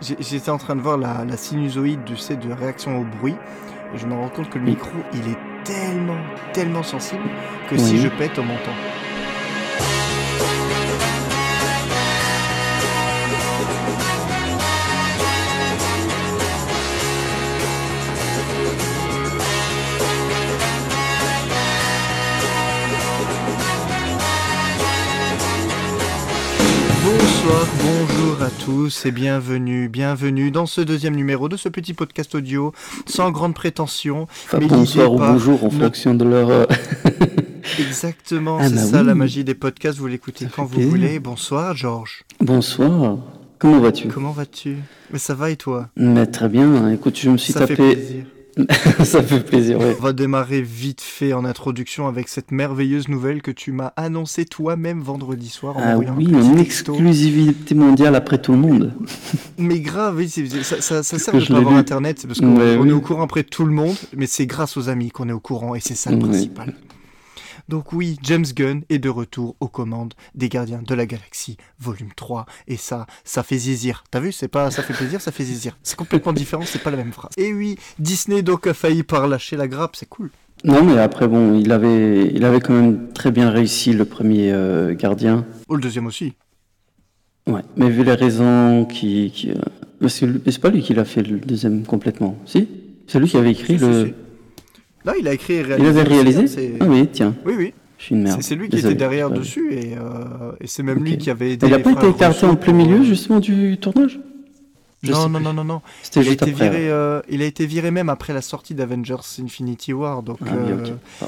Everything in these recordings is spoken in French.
j'étais en train de voir la, la sinusoïde du sais, de réaction au bruit. Et je me rends compte que le micro il est tellement, tellement sensible que si je pète, on m'entend. Bonsoir, bonjour à tous et bienvenue, bienvenue dans ce deuxième numéro de ce petit podcast audio sans grande prétention. Enfin, Mais bonsoir ou pas- bonjour en fonction de leur. euh, Exactement, Ah c'est bah ça oui. la magie des podcasts, vous l'écoutez quand vous plaisir. voulez. Bonsoir Georges, Bonsoir. Comment vas-tu? Comment vas-tu? Mais ça va et toi? Mais Très bien. Écoute, je me suis Ça fait tapé. ça fait plaisir. On va démarrer vite fait en introduction avec cette merveilleuse nouvelle que tu m'as annoncée toi-même vendredi soir en Ah oui, un texto. exclusivité mondiale après tout le monde. Mais grave, oui, ça, ça, ça sert de pas avoir lu. internet, c'est parce qu'on Ouais, on oui. est au courant après tout le monde, mais c'est grâce aux amis qu'on est au courant et c'est ça le principal. Donc oui, James Gunn est de retour aux commandes des Gardiens de la Galaxie, volume 3, et ça, ça fait zizir. T'as vu, c'est pas ça fait plaisir, ça fait zizir. C'est complètement différent, c'est pas la même phrase. Et oui, Disney donc a failli par lâcher la grappe, c'est cool. Non, mais après, bon, il avait, il avait quand même très bien réussi le premier euh, gardien. Oh, le deuxième aussi. Ouais. Mais vu les raisons qui. qui, euh, mais c'est pas lui qui l'a fait le deuxième complètement. Si? C'est lui qui avait écrit Si, le. si, si. Là, il a écrit et Il réalisé. avait aussi, réalisé Ah oui, tiens, Oui, oui. je suis une merde. C'est lui qui était derrière dessus et, euh, et c'est même lui qui avait aidé. Il n'a pas été écarté en plein milieu euh, justement du tournage Je Non, non, non, non, non. C'était Il a, juste été après. viré, euh, il a été viré même après la sortie d'Avengers Infinity War. Donc, Ah euh. Ah.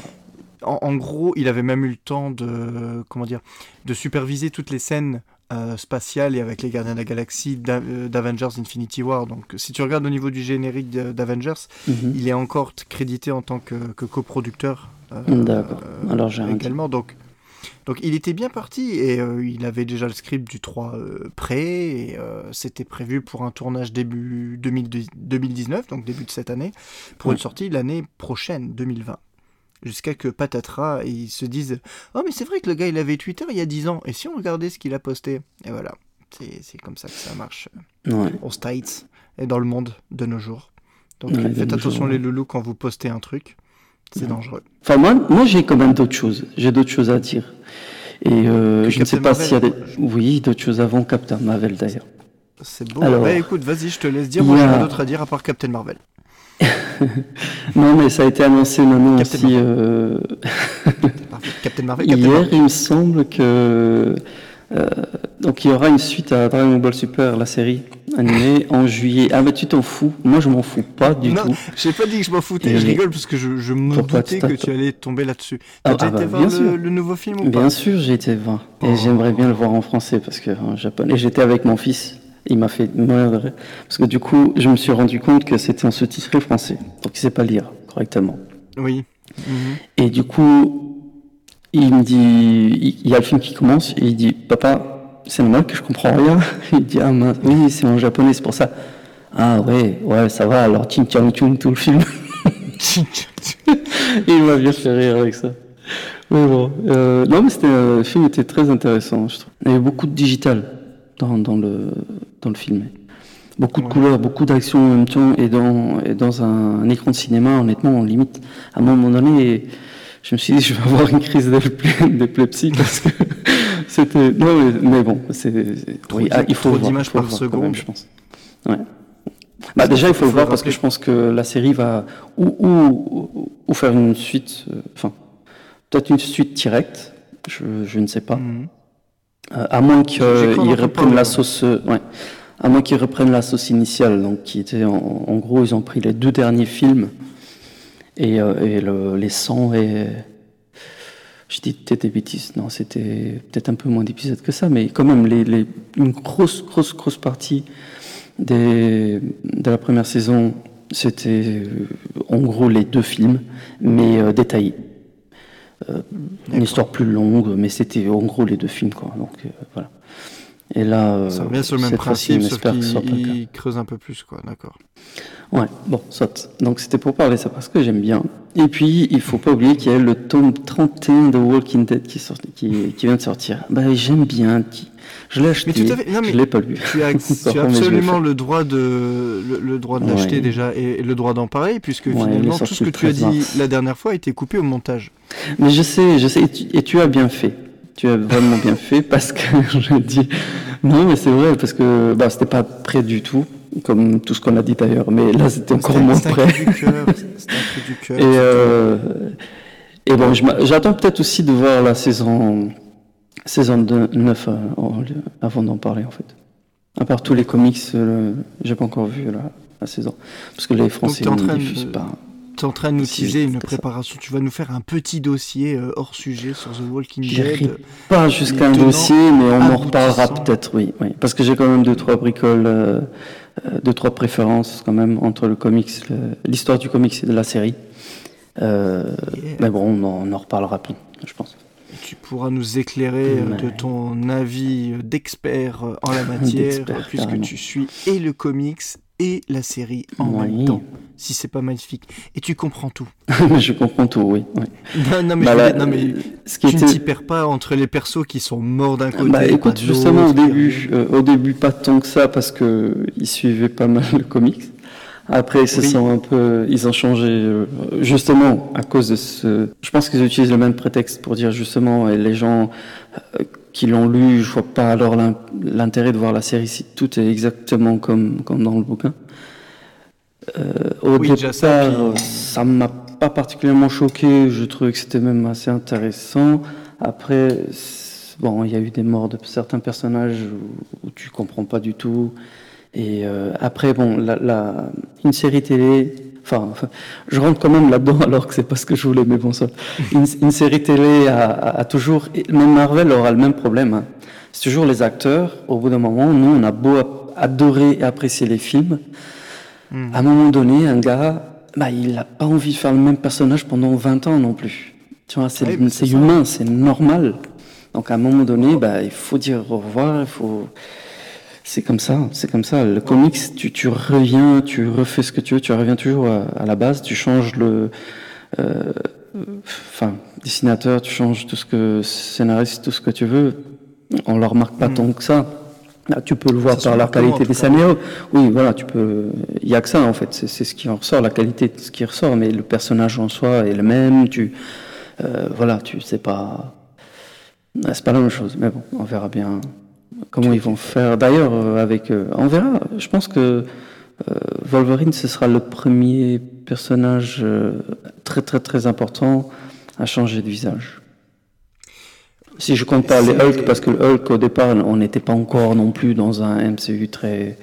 en, en gros, il avait même eu le temps de, comment dire, de superviser toutes les scènes euh, spatiales et avec les Gardiens de la Galaxie euh, d'Avengers Infinity War. Donc, si tu regardes au niveau du générique d'Avengers, Mhm. il est encore crédité en tant que, que coproducteur. euh, D'accord. Alors j'ai également. Donc, donc il était bien parti et euh, il avait déjà le script du 3 euh, prêt et euh, c'était prévu pour un tournage début 2010 2019, donc début de cette année, pour Ouais. une sortie l'année prochaine, 2020. Jusqu'à que patatras, ils se disent Oh, mais c'est vrai que le gars il avait Twitter il y a 10 ans, et si on regardait ce qu'il a posté? Et voilà, c'est comme ça que ça marche Ouais. aux States et dans le monde de nos jours. Donc Ouais, faites attention jours, les loulous quand vous postez un truc, c'est dangereux. Enfin, moi, moi j'ai quand même d'autres choses. J'ai d'autres choses à dire. Et euh, je ne sais pas s'il y a des. Oui, d'autres choses avant Captain Marvel d'ailleurs. C'est beau. Alors, bah écoute, vas-y, je te laisse dire. Moi, j'ai rien d'autre à dire à part Captain Marvel. Non, mais ça a été annoncé maintenant Captain aussi. euh. Captain Marvel, Captain hier, Marvel. il me semble que. euh, donc, il y aura une suite à Dragon Ball Super, la série animée, en juillet. Ah, mais tu t'en fous Moi, je m'en fous pas du Non, tout. j'ai pas dit que je m'en foutais, Et- je rigole parce que je, je me doutais que tu allais tomber là-dessus. Ah, T'as déjà ah bah, été voir bien sûr. le, le nouveau film ou Bien pas? sûr, j'ai été voir. Et Oh. j'aimerais bien le voir en français parce que en japonais, j'étais avec mon fils. Il m'a fait mourir. Parce que du coup, je me suis rendu compte que c'était en sous-titré français. Donc, il sait pas lire correctement. Oui. Et du coup, il me dit, il y a le film qui commence et il dit, papa, c'est normal que je comprends rien. Il dit, ah mince, oui, c'est en japonais, c'est pour ça. Ah ouais, ouais, ça va, alors Ching Chang Chung tout le film. Il m'a bien fait rire avec ça. Mais bon, euh, non, mais c'était, euh, le film était très intéressant, je trouve. Il y avait beaucoup de digital dans, dans, le, dans le film. Beaucoup de Ouais. couleurs, beaucoup d'action en même temps, et dans, et dans un, écran de cinéma, honnêtement, limite, à un moment donné, je me suis dit, je vais avoir une crise d'épile- d'épilepsie parce que c'était. Non, mais, mais bon, c'est. Oui, ah, il faut trop d'images par voir seconde. même, je pense. Ouais. Bah déjà, il faut le voir parce que je pense que la série va ou, ou, ou faire une suite, euh, enfin, peut-être une suite directe, je, je ne sais pas. Mhm. Euh, à moins qu'ils entendre reprennent la sauce, euh, ouais. À moins qu'ils reprennent la sauce initiale, donc qui était en, en gros, ils ont pris les deux derniers films et, euh, et le- les 100 et je dis peut-être des bêtises, non, c'était peut-être un peu moins d'épisodes que ça, mais quand même les, les- une grosse, grosse, grosse partie des, de la première saison, c'était euh, en gros les deux films, mais euh, détaillés. Euh, une histoire plus longue, mais c'était en gros les deux films, quoi. Donc euh, voilà. Et là, euh, Ça revient sur le même principe, sauf qu'il creuse un peu plus, quoi. D'accord. Ouais, bon, soit. Donc c'était pour parler ça parce que j'aime bien. Et puis, il faut pas oublier qu'il y a le tome 31 de Walking Dead qui, sort, qui, qui vient de sortir. Bah, j'aime bien. Qui... Je l'ai acheté. Mais tout à fait. Non, mais je l'ai pas lu. Tu as, tu absolument le droit de le, le droit de l'acheter Ouais. déjà et, et le droit d'en parler puisque Ouais, finalement tout ce que tu as 13 dit la dernière fois a été coupé au montage. Mais je sais, je sais, et tu, et tu as bien fait. Tu as vraiment bien fait parce que je dis non, mais c'est vrai parce que bah c'était pas prêt du tout, comme tout ce qu'on a dit d'ailleurs. Mais là, c'était encore moins prêt. Et, euh, et bon, j'attends peut-être aussi de voir la saison, saison 9 euh, avant d'en parler en fait. À part tous les comics, euh, j'ai pas encore vu la, la saison. Parce que les Français ne train de- diffusent pas. Tu es en train de nous teaser une ça. préparation. Tu vas nous faire un petit dossier euh, hors sujet sur The Walking Dead. pas jusqu'à un dossier, mais on en reparlera peut-être, oui, oui. Parce que j'ai quand même deux, trois bricoles, euh, deux, trois préférences quand même entre le comics, l'histoire du comics et de la série. Yeah. mais bon, on en, on en reparlera plus, je pense. Tu pourras nous éclairer euh, de ton avis euh, d'expert euh, en la matière, euh, puisque carrément. tu suis et le comics et la série en même temps. Si c'est pas magnifique. Et tu comprends tout. Je comprends tout, oui. oui. Non, non, mais, Bah je veux là, dire, non, mais ce qui tu ne t'y perds pas entre les persos qui sont morts d'un côté. Bah, écoute, justement au début, euh, au début pas tant que ça parce que ils suivaient pas mal le comics. Après, ils se Oui. sont un peu, ils ont changé euh, justement à cause de ce. Je pense qu'ils utilisent le même prétexte pour dire justement et les gens euh, qui l'ont lu, je vois pas alors l'in- l'intérêt de voir la série si tout est exactement comme comme dans le bouquin. Euh, au Oui, déjà départ, ça, puis- ça m'a pas particulièrement choqué. Je trouvais que c'était même assez intéressant. Après, bon, il y a eu des morts de certains personnages où, où tu comprends pas du tout. Et euh, après, bon, la, la- une série télé. Enfin, je rentre quand même là-dedans alors que c'est pas ce que je voulais, mais bon, ça. Une, une série télé a, a- a toujours. Même Marvel aura le même problème. hein. C'est toujours les acteurs. Au bout d'un moment, nous, on a beau adorer et apprécier les films. Hmm. À un moment donné, un gars, bah, il n'a pas envie de faire le même personnage pendant 20 ans non plus. Tu vois, c'est c'est ça. humain, c'est normal. Donc à un moment donné, bah, il faut dire au revoir, il faut... C'est comme ça, c'est comme ça. Le comics, tu, tu reviens, tu refais ce que tu veux, tu reviens toujours à, à la base, tu changes le... euh, Enfin, dessinateur, tu changes tout ce que... Scénariste, tout ce que tu veux. On ne le remarque pas Mm. tant que ça. Là, tu peux le voir Ça par la qualité des scénarios. Oui, voilà, tu peux. Il y a que ça en fait. C'est ce qui en ressort, la qualité de ce qui ressort. Mais le personnage en soi est le même. Tu, euh, voilà, tu sais pas. C'est pas la même chose. Mais bon, on verra bien comment ils vont faire. D'ailleurs, euh, avec, euh, on verra. Je pense que euh, Wolverine, ce sera le premier personnage euh, très très très important à changer de visage. Si je compte pas les Hulk, parce que le Hulk au départ, on n'était pas encore non plus dans un MCU très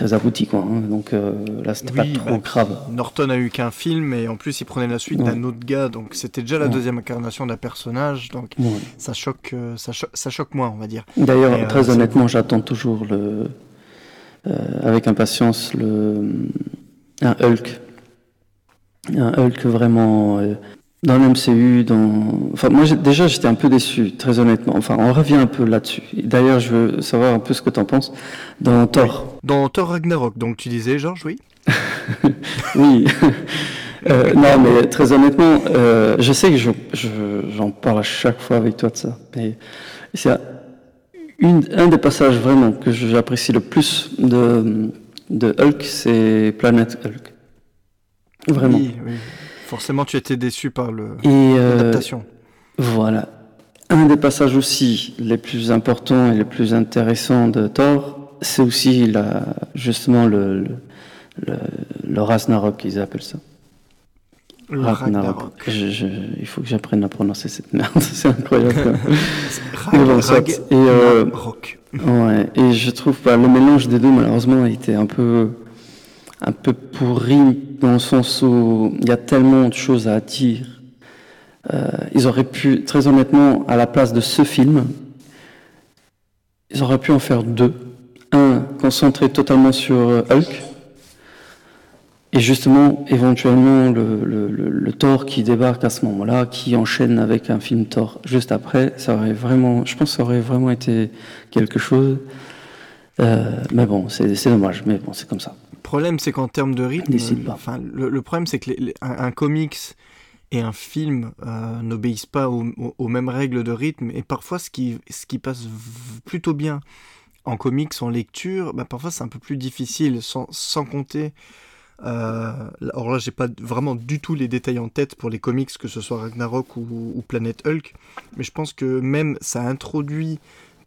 très abouti quoi. hein. Donc euh, là, c'était Oui, pas trop bah, grave. Norton a eu qu'un film et en plus il prenait la suite Ouais. d'un autre gars, donc c'était déjà la Ouais. deuxième incarnation d'un personnage, donc Ouais. ça choque, euh, ça, cho- ça choque moins, on va dire. D'ailleurs, euh, très honnêtement, j'attends toujours le, euh, avec impatience le un Hulk, un Hulk vraiment dans le MCU. Dans, enfin, moi j'ai- déjà j'étais un peu déçu, très honnêtement. Enfin, on revient un peu là-dessus. D'ailleurs, je veux savoir un peu ce que tu en penses dans Thor. Dans Thor Ragnarok, donc tu disais, Georges, oui? Oui. Euh, non, mais très honnêtement, euh, je sais que je, je- j'en parle à chaque fois avec toi de ça. Mais c'est un- un des passages vraiment que j'apprécie le plus de, de Hulk, c'est Planet Hulk. Vraiment. Oui, oui. Forcément, tu étais déçu par euh, l'adaptation. voilà. Un des passages aussi les plus importants et les plus intéressants de Thor, c'est aussi la, justement le, le, le, le Ragnarok, ils appellent ça. Le Ragnarok. Ragnarok. Je- je- il faut que j'apprenne à prononcer cette merde, c'est incroyable. quand même. Rag- Mais bon, soit. Rag- Et, euh, ouais, et je trouve pas le mélange des deux malheureusement était un peu un peu pourri dans le sens où il y a tellement de choses à dire. Euh, ils auraient pu, très honnêtement, à la place de ce film, ils auraient pu en faire deux. Un concentré totalement sur euh, Hulk. Et justement, éventuellement, le, Thor qui débarque à ce moment-là, qui enchaîne avec un film Thor juste après, ça aurait vraiment, je pense que ça aurait vraiment été quelque chose. Euh, mais bon, c'est dommage, mais bon, c'est comme ça. Le problème, c'est qu'en termes de rythme, enfin, le, le problème, c'est que les- les- un, un comics et un film euh, n'obéissent pas aux, mêmes règles de rythme. Et parfois, ce qui, ce qui passe plutôt bien en comics, en lecture, bah, parfois c'est un peu plus difficile, sans, sans compter. Euh, alors là, j'ai pas vraiment du tout les détails en tête pour les comics, que ce soit Ragnarok ou, ou Planet Hulk, mais je pense que même ça introduit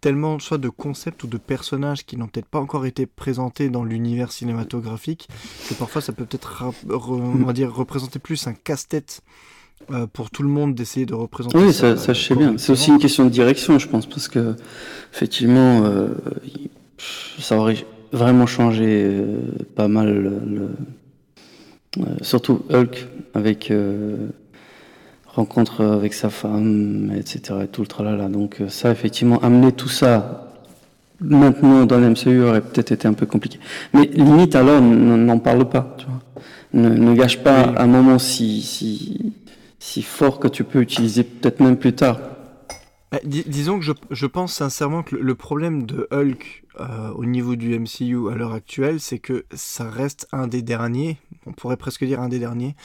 tellement soit de concepts ou de personnages qui n'ont peut-être pas encore été présentés dans l'univers cinématographique que parfois ça peut peut-être on va dire représenter plus un casse-tête euh, pour tout le monde d'essayer de représenter. Oui, ça, ça, je sais bien. C'est aussi une question de direction, je pense, parce que effectivement, euh, ça aurait vraiment changé euh, pas mal, le, surtout Hulk avec rencontre avec sa femme, etc. Et tout le tralala. Donc ça, effectivement, amener tout ça maintenant dans l'MCU aurait peut-être été un peu compliqué. Mais limite alors, n'en parle pas, tu vois. Ne, ne gâche pas un moment si, si, si fort que tu peux utiliser peut-être même plus tard. Bah, disons que je, je, pense sincèrement que le problème de Hulk euh, au niveau du MCU à l'heure actuelle, c'est que ça reste un des derniers, on pourrait presque dire un des derniers,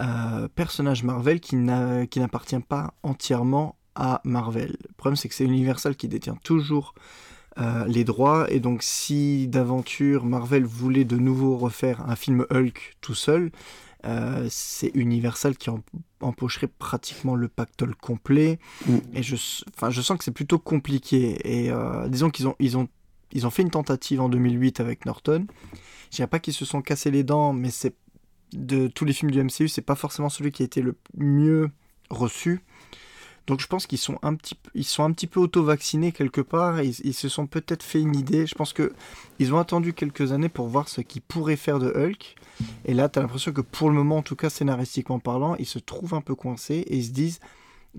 euh, personnages Marvel qui n'appartient pas entièrement à Marvel. Le problème c'est que c'est Universal qui détient toujours euh, les droits, et donc si d'aventure Marvel voulait de nouveau refaire un film Hulk tout seul, euh, c'est Universal qui empocherait pratiquement le pactole complet. Et je, je sens que c'est plutôt compliqué. Et euh, disons qu'ils ont, ils ont, ils ont fait une tentative en 2008 avec Norton. Je dirais pas qu'ils se sont cassés les dents, mais c'est de tous les films du MCU, c'est pas forcément celui qui a été le mieux reçu. Donc je pense qu'ils sont un petit, ils sont un petit peu auto-vaccinés quelque part. Ils, se sont peut-être fait une idée. Je pense que ils ont attendu quelques années pour voir ce qu'ils pourraient faire de Hulk. Et là, tu as l'impression que pour le moment, en tout cas scénaristiquement parlant, ils se trouvent un peu coincés et ils se disent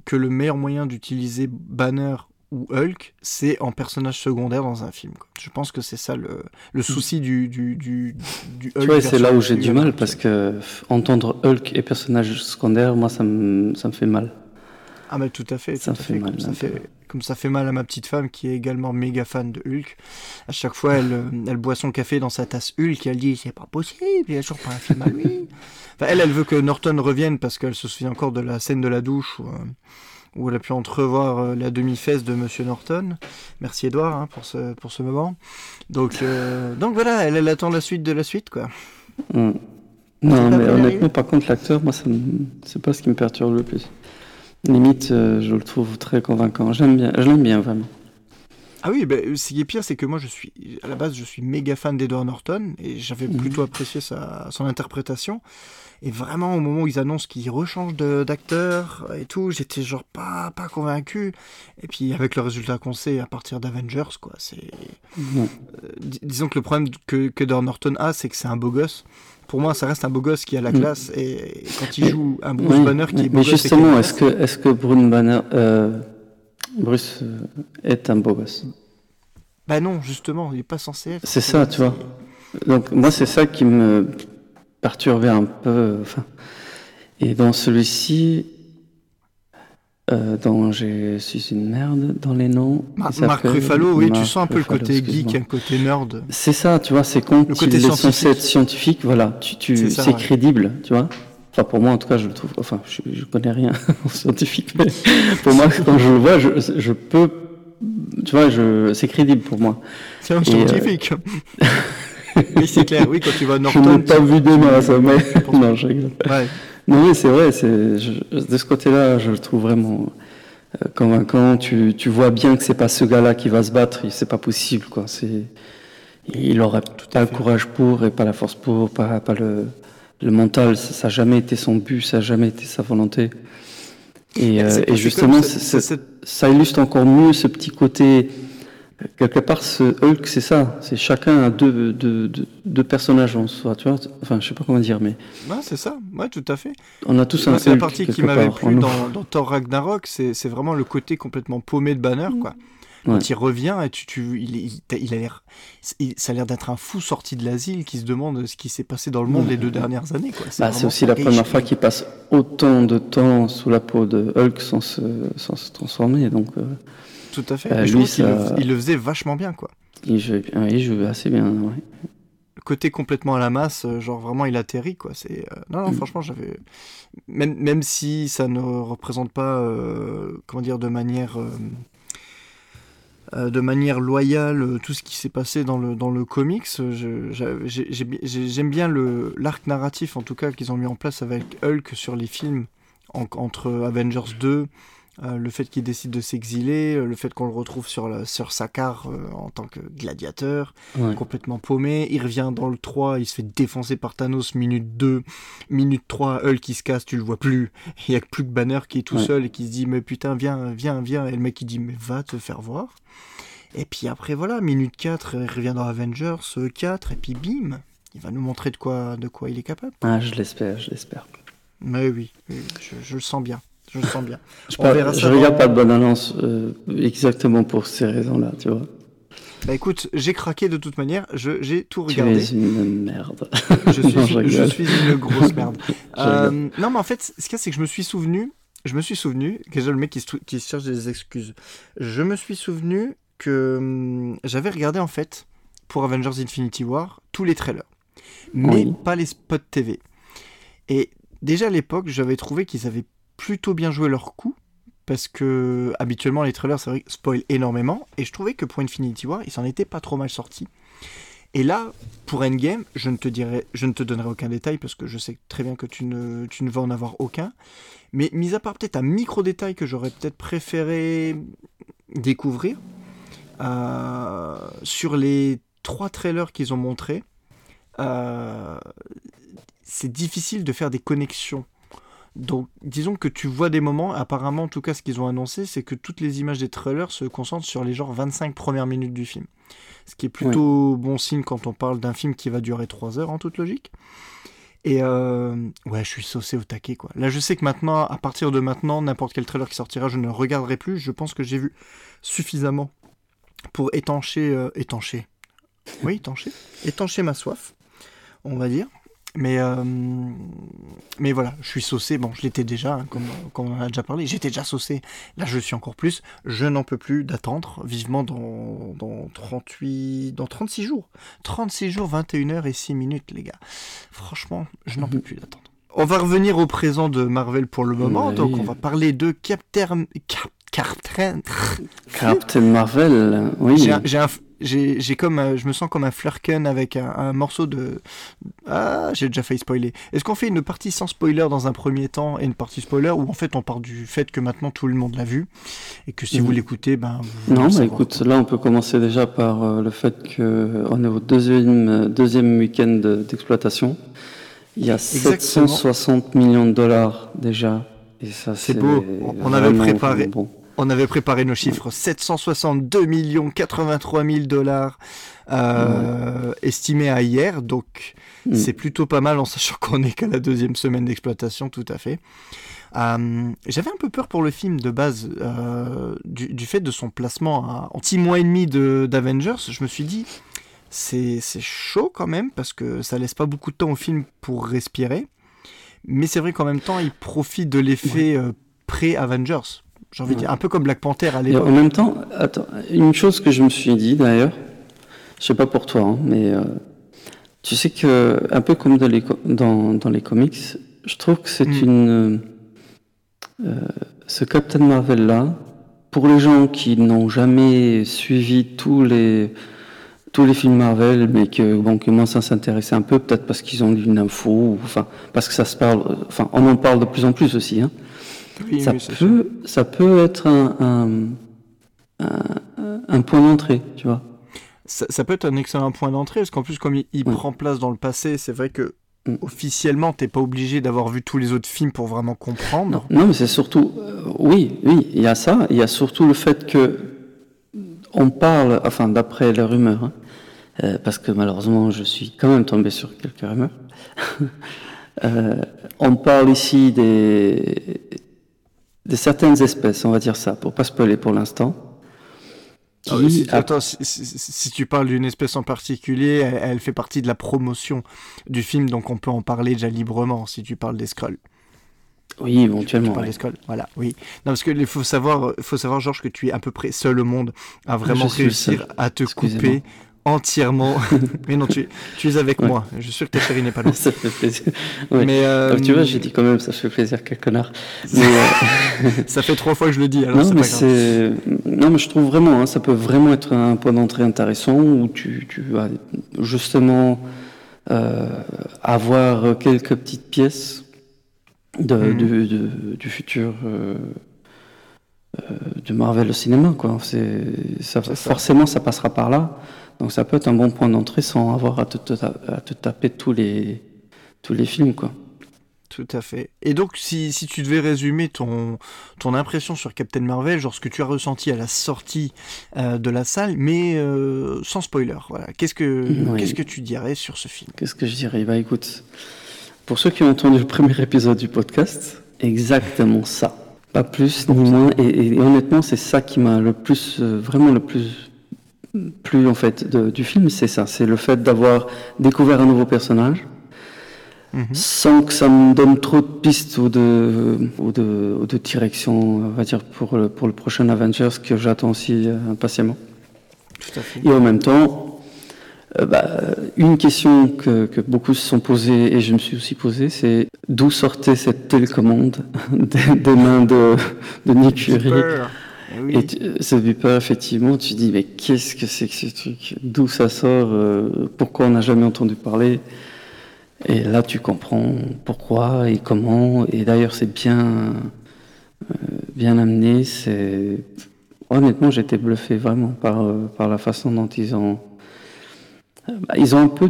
que le meilleur moyen d'utiliser Banner ou Hulk, c'est en personnage secondaire dans un film. Je pense que c'est ça le, le, souci du, du, du, du Hulk. c'est là où j'ai du mal parce que entendre Hulk et personnage secondaire, moi, ça me, ça me fait mal. Ah, mais tout à fait. Ça fait, mal. Ça fait, comme ça fait mal à ma petite femme qui est également méga fan de Hulk. À chaque fois, elle, euh, elle boit son café dans sa tasse Hulk et elle dit c'est pas possible, il n'y a toujours pas un film à lui. Enfin, elle, elle veut que Norton revienne parce qu'elle se souvient encore de la scène de la douche où, euh, où elle a pu entrevoir euh, la demi-fesse de Monsieur Norton. Merci Edouard hein, pour, ce, pour ce moment. Donc, donc voilà, elle, elle, attend la suite de la suite quoi. Mm. Non, mais honnêtement, par contre, l'acteur, moi, c'est pas ce qui me perturbe le plus. Limite, euh, je le trouve très convaincant. J'aime bien, je l'aime bien vraiment. Ah oui, bah, ce qui est pire, c'est que moi, je suis, à la base, je suis méga fan d'Edward Norton et j'avais mhm. plutôt apprécié sa, son interprétation. Et vraiment, au moment où ils annoncent qu'ils rechangent d'acteur et tout, j'étais genre pas, pas convaincu. Et puis, avec le résultat qu'on sait à partir d'Avengers, quoi, c'est. Euh, disons que le problème que, que Norton a, c'est que c'est un beau gosse pour moi, ça reste un beau gosse qui a la mm. classe. Et quand il joue un Bruce Banner qui est beau Mais justement, est-ce que, est que Bruce Banner, euh, Bruce euh, est un beau gosse Bah non, justement, il n'est pas censé être. C'est ça, tu vois. Donc moi, c'est ça qui me perturbait un peu. Enfin, et dans celui-ci, euh, dont je suis une merde dans les noms. Marc Ruffalo, oui, tu sens un peu le côté geek, un côté nerd. C'est ça, tu vois, c'est quand il est censé être scientifique, voilà, tu, tu, c'est crédible, tu vois. Enfin, pour moi, en tout cas, je le trouve. Enfin, je, je connais rien en scientifique, mais pour moi, quand je le vois, je, je peux. Tu vois, je, c'est crédible pour moi. C'est un scientifique. Euh, oui, c'est clair. Oui, quand tu vas Norton. Je n'ai pas vu des ça, mais. non, je rigole. Ouais. Non, oui, c'est vrai. C'est, de ce côté-là, je le trouve vraiment euh, convaincant. Tu, tu vois bien que c'est pas ce gars-là qui va se battre. C'est pas possible, quoi. C'est, il aurait pas le courage pour et pas la force pour, pas, pas le, le mental. Ça n'a jamais été son but, ça n'a jamais été sa volonté. Et, euh, et justement, ça illustre encore mieux ce petit côté quelque part, ce Hulk, c'est ça. C'est chacun a deux, deux, deux, personnages en soi, tu vois. Enfin, je sais pas comment dire, mais. Ouais, c'est ça. Ouais, tout à fait. On a tous un C'est la partie qui m'avait plu dans, dans, Thor Ragnarok, c'est vraiment le côté complètement paumé de Banner, quoi. Quand il revient, et tu, tu, il, il, a l'air, ça a l'air d'être un fou sorti de l'asile qui se demande ce qui s'est passé dans le monde les deux dernières années. C'est bah, aussi la première fois qu'il passe autant de temps sous la peau de Hulk sans se, sans se transformer. Donc, euh, tout à fait. Euh, lui, il, le, faisait vachement bien, quoi. Il joue, il joue assez bien, ouais. Côté complètement à la masse, euh, genre vraiment il atterrit quoi. C'est euh, non, non Mm. franchement j'avais même même si ça ne représente pas euh, comment dire de manière euh, de manière loyale euh, tout ce qui s'est passé dans le dans le comics, euh, j'aime bien le l'arc narratif en tout cas qu'ils ont mis en place avec Hulk sur les films en- entre Avengers 2 euh, le fait qu'il décide de s'exiler, euh, le fait qu'on le retrouve sur, la, sur Sakaar euh, en tant que gladiateur, Ouais. complètement paumé. Il revient dans le 3, il se fait défoncer par Thanos, minute 2. Minute 3, Hulk qui se casse, tu le vois plus. Il y a que plus que Banner qui est tout Ouais. seul et qui se dit Mais putain, viens, viens, viens. Et le mec qui dit Mais va te faire voir. Et puis après, voilà, minute 4, il revient dans Avengers euh, 4, et puis bim, il va nous montrer de quoi, de quoi il est capable. Ah, je l'espère, je l'espère. Mais oui, oui, je, je le sens bien. Je le sens bien. Je, On pas- verra je ça regarde pas de bonne annonce euh, exactement pour ces raisons-là, tu vois. Bah écoute, j'ai craqué de toute manière, j'ai tout Tu regardé. es une merde. Je suis, Non, je je rigole. suis une grosse merde. Euh, non, mais en fait, ce qu'il y a, c'est que je me suis souvenu. Je me suis souvenu. Déjà, le mec qui se, cherche des excuses. Je me suis souvenu que hum, j'avais regardé, en fait, pour Avengers Infinity War, tous les trailers. Mais Oui. pas les spots TV. Et déjà à l'époque, j'avais trouvé qu'ils avaient plutôt bien joué leur coup. Parce que habituellement, les trailers, c'est vrai, spoil énormément. Et je trouvais que pour Infinity War, ils s'en étaient pas trop mal sortis. Et là, pour Endgame, je ne te dirai, je ne te donnerai aucun détail parce que je sais très bien que tu ne, tu ne vas en avoir aucun. Mais mis à part peut-être un micro détail que j'aurais peut-être préféré découvrir euh, sur les trois trailers qu'ils ont montrés, euh, c'est difficile de faire des connexions. Donc, disons que tu vois des moments, apparemment, en tout cas, ce qu'ils ont annoncé, c'est que toutes les images des trailers se concentrent sur les genre 25 premières minutes du film. Ce qui est plutôt bon signe quand on parle d'un film qui va durer 3 heures en toute logique. Et euh, ouais, je suis saucé au taquet quoi. Là, je sais que maintenant, à partir de maintenant, n'importe quel trailer qui sortira, je ne le regarderai plus. Je pense que j'ai vu suffisamment pour étancher, euh, étancher. Oui, étancher, étancher ma soif, on va dire. Mais, euh, mais voilà, je suis saucé. Bon, je l'étais déjà, hein, comme, comme on en a déjà parlé. J'étais déjà saucé. Là, je suis encore plus. Je n'en peux plus d'attendre vivement dans, dans 38, dans 36 jours. 36 jours, 21 heures et 6 minutes, les gars. Franchement, je n'en peux plus d'attendre. On va revenir au présent de Marvel pour le moment. Oui. Donc, on va parler de Captain. Cap- Captain. Captain Marvel, oui. J'ai un- j'ai comme, un- je me sens comme un flirken avec un, un morceau de. Ah, j'ai déjà failli spoiler. Est-ce qu'on fait une partie sans spoiler dans un premier temps et une partie spoiler ou en fait on part du fait que maintenant tout le monde l'a vu et que si Mhm. vous l'écoutez, ben. vous Non, bah écoute, là on peut commencer déjà par euh, le fait qu'on est au deuxième, euh, deuxième week-end de- d'exploitation. Il y a Exactement. 760 millions de dollars déjà. Et ça, C'est beau. On- avait préparé. bon. On avait préparé nos chiffres 762 millions 83 000 dollars euh, estimés à hier, donc Mm. c'est plutôt pas mal en sachant qu'on est qu'à la deuxième semaine d'exploitation, tout à fait. Euh, J'avais un peu peur pour le film de base euh, du, du fait de son placement à, en 6 mois et demi de- d'Avengers. Je me suis dit, c'est chaud quand même parce que ça laisse pas beaucoup de temps au film pour respirer. Mais c'est vrai qu'en même temps, il profite de l'effet pré-Avengers. J'ai envie de dire, un peu comme Black Panther à l'époque. en même temps, attends, une chose que je me suis dit d'ailleurs, je sais pas pour toi, hein, mais euh, tu sais que, un peu comme dans les, dans, dans les comics, je trouve que c'est Mm. une. euh, ce Captain Marvel là, pour les gens qui n'ont jamais suivi tous les tous les films Marvel, mais que bon, qui commencent à s'intéresser un peu, peut-être parce qu'ils ont lu une info, ou, enfin parce que ça se parle, enfin on en parle de plus en plus aussi. Hein Oui, ça, oui, peut, ça peut être un, un, un- un point d'entrée, tu vois. Ça, ça peut être un excellent point d'entrée, parce qu'en plus, comme il, il prend place dans le passé, c'est vrai que Mm. officiellement, t'es pas obligé d'avoir vu tous les autres films pour vraiment comprendre. Non, mais c'est surtout, euh, oui, oui, il y a ça. Il y a surtout le fait que on parle, enfin d'après les rumeurs, hein, euh, parce que malheureusement je suis quand même tombé sur quelques rumeurs. Euh, on parle ici des de certaines espèces, on va dire ça, pour pas spoiler pour l'instant. Ah si, qui, a- attends, si, si- si- si tu parles d'une espèce en particulier, elle, elle fait partie de la promotion du film, donc on peut en parler déjà librement si tu parles des Skrulls. oui, Tu éventuellement. parles ouais. des Skrulls, voilà, oui. Non, parce qu'il faut savoir, faut savoir, Georges, que tu es à peu près seul au monde à vraiment réussir à te couper entièrement. mais non, tu, tu es avec moi. Je suis sûr que ta chérie n'est pas là. ça fait plaisir. Mais euh, tu vois, j'ai dit quand même, ça fait plaisir, quel connard. Mais, euh, ça fait trois fois que je le dis. Alors non, mais c'est non, mais je trouve vraiment, hein, ça peut vraiment être un point d'entrée intéressant où tu, tu vas justement euh, avoir quelques petites pièces de, mhm. du, du, futur. De Marvel au cinéma. Quoi. C'est, ça, forcément, ça passera par là. Donc ça peut être un bon point d'entrée sans avoir à te, à te taper tous les, tous les films. Quoi. Tout à fait. Et donc, si, si, tu devais résumer ton, ton impression sur Captain Marvel, genre ce que tu as ressenti à la sortie euh, de la salle, mais euh, sans spoiler, voilà. Qu'est-ce que, qu'est-ce que tu dirais sur ce film? Qu'est-ce que je dirais? Bah écoute, pour ceux qui ont entendu le premier épisode du podcast, exactement ça. Pas plus ni moins. Et, honnêtement, c'est ça qui m'a le plus, euh, vraiment le plus plu en fait du film, c'est ça. C'est le fait d'avoir découvert un nouveau personnage. Mhm. Sans que ça me donne trop de pistes ou de, ou de, ou de direction, on va dire, pour le, pour le prochain Avengers que j'attends aussi euh, impatiemment. Tout à fait. Et en même temps, euh, bah, une question que, que, beaucoup se sont posées et je me suis aussi posée, c'est d'où sortait cette télécommande des, des mains de, de Nick Fury? Eh Et ce Viper, effectivement, tu dis, mais qu'est-ce que c'est que ce truc? D'où ça sort euh, Pourquoi on n'a jamais entendu parler? Et là, tu comprends pourquoi et comment. Et d'ailleurs, c'est bien, euh, bien amené. Honnêtement, j'étais bluffé vraiment par, par la façon dont ils ont bah, ils ont un peu,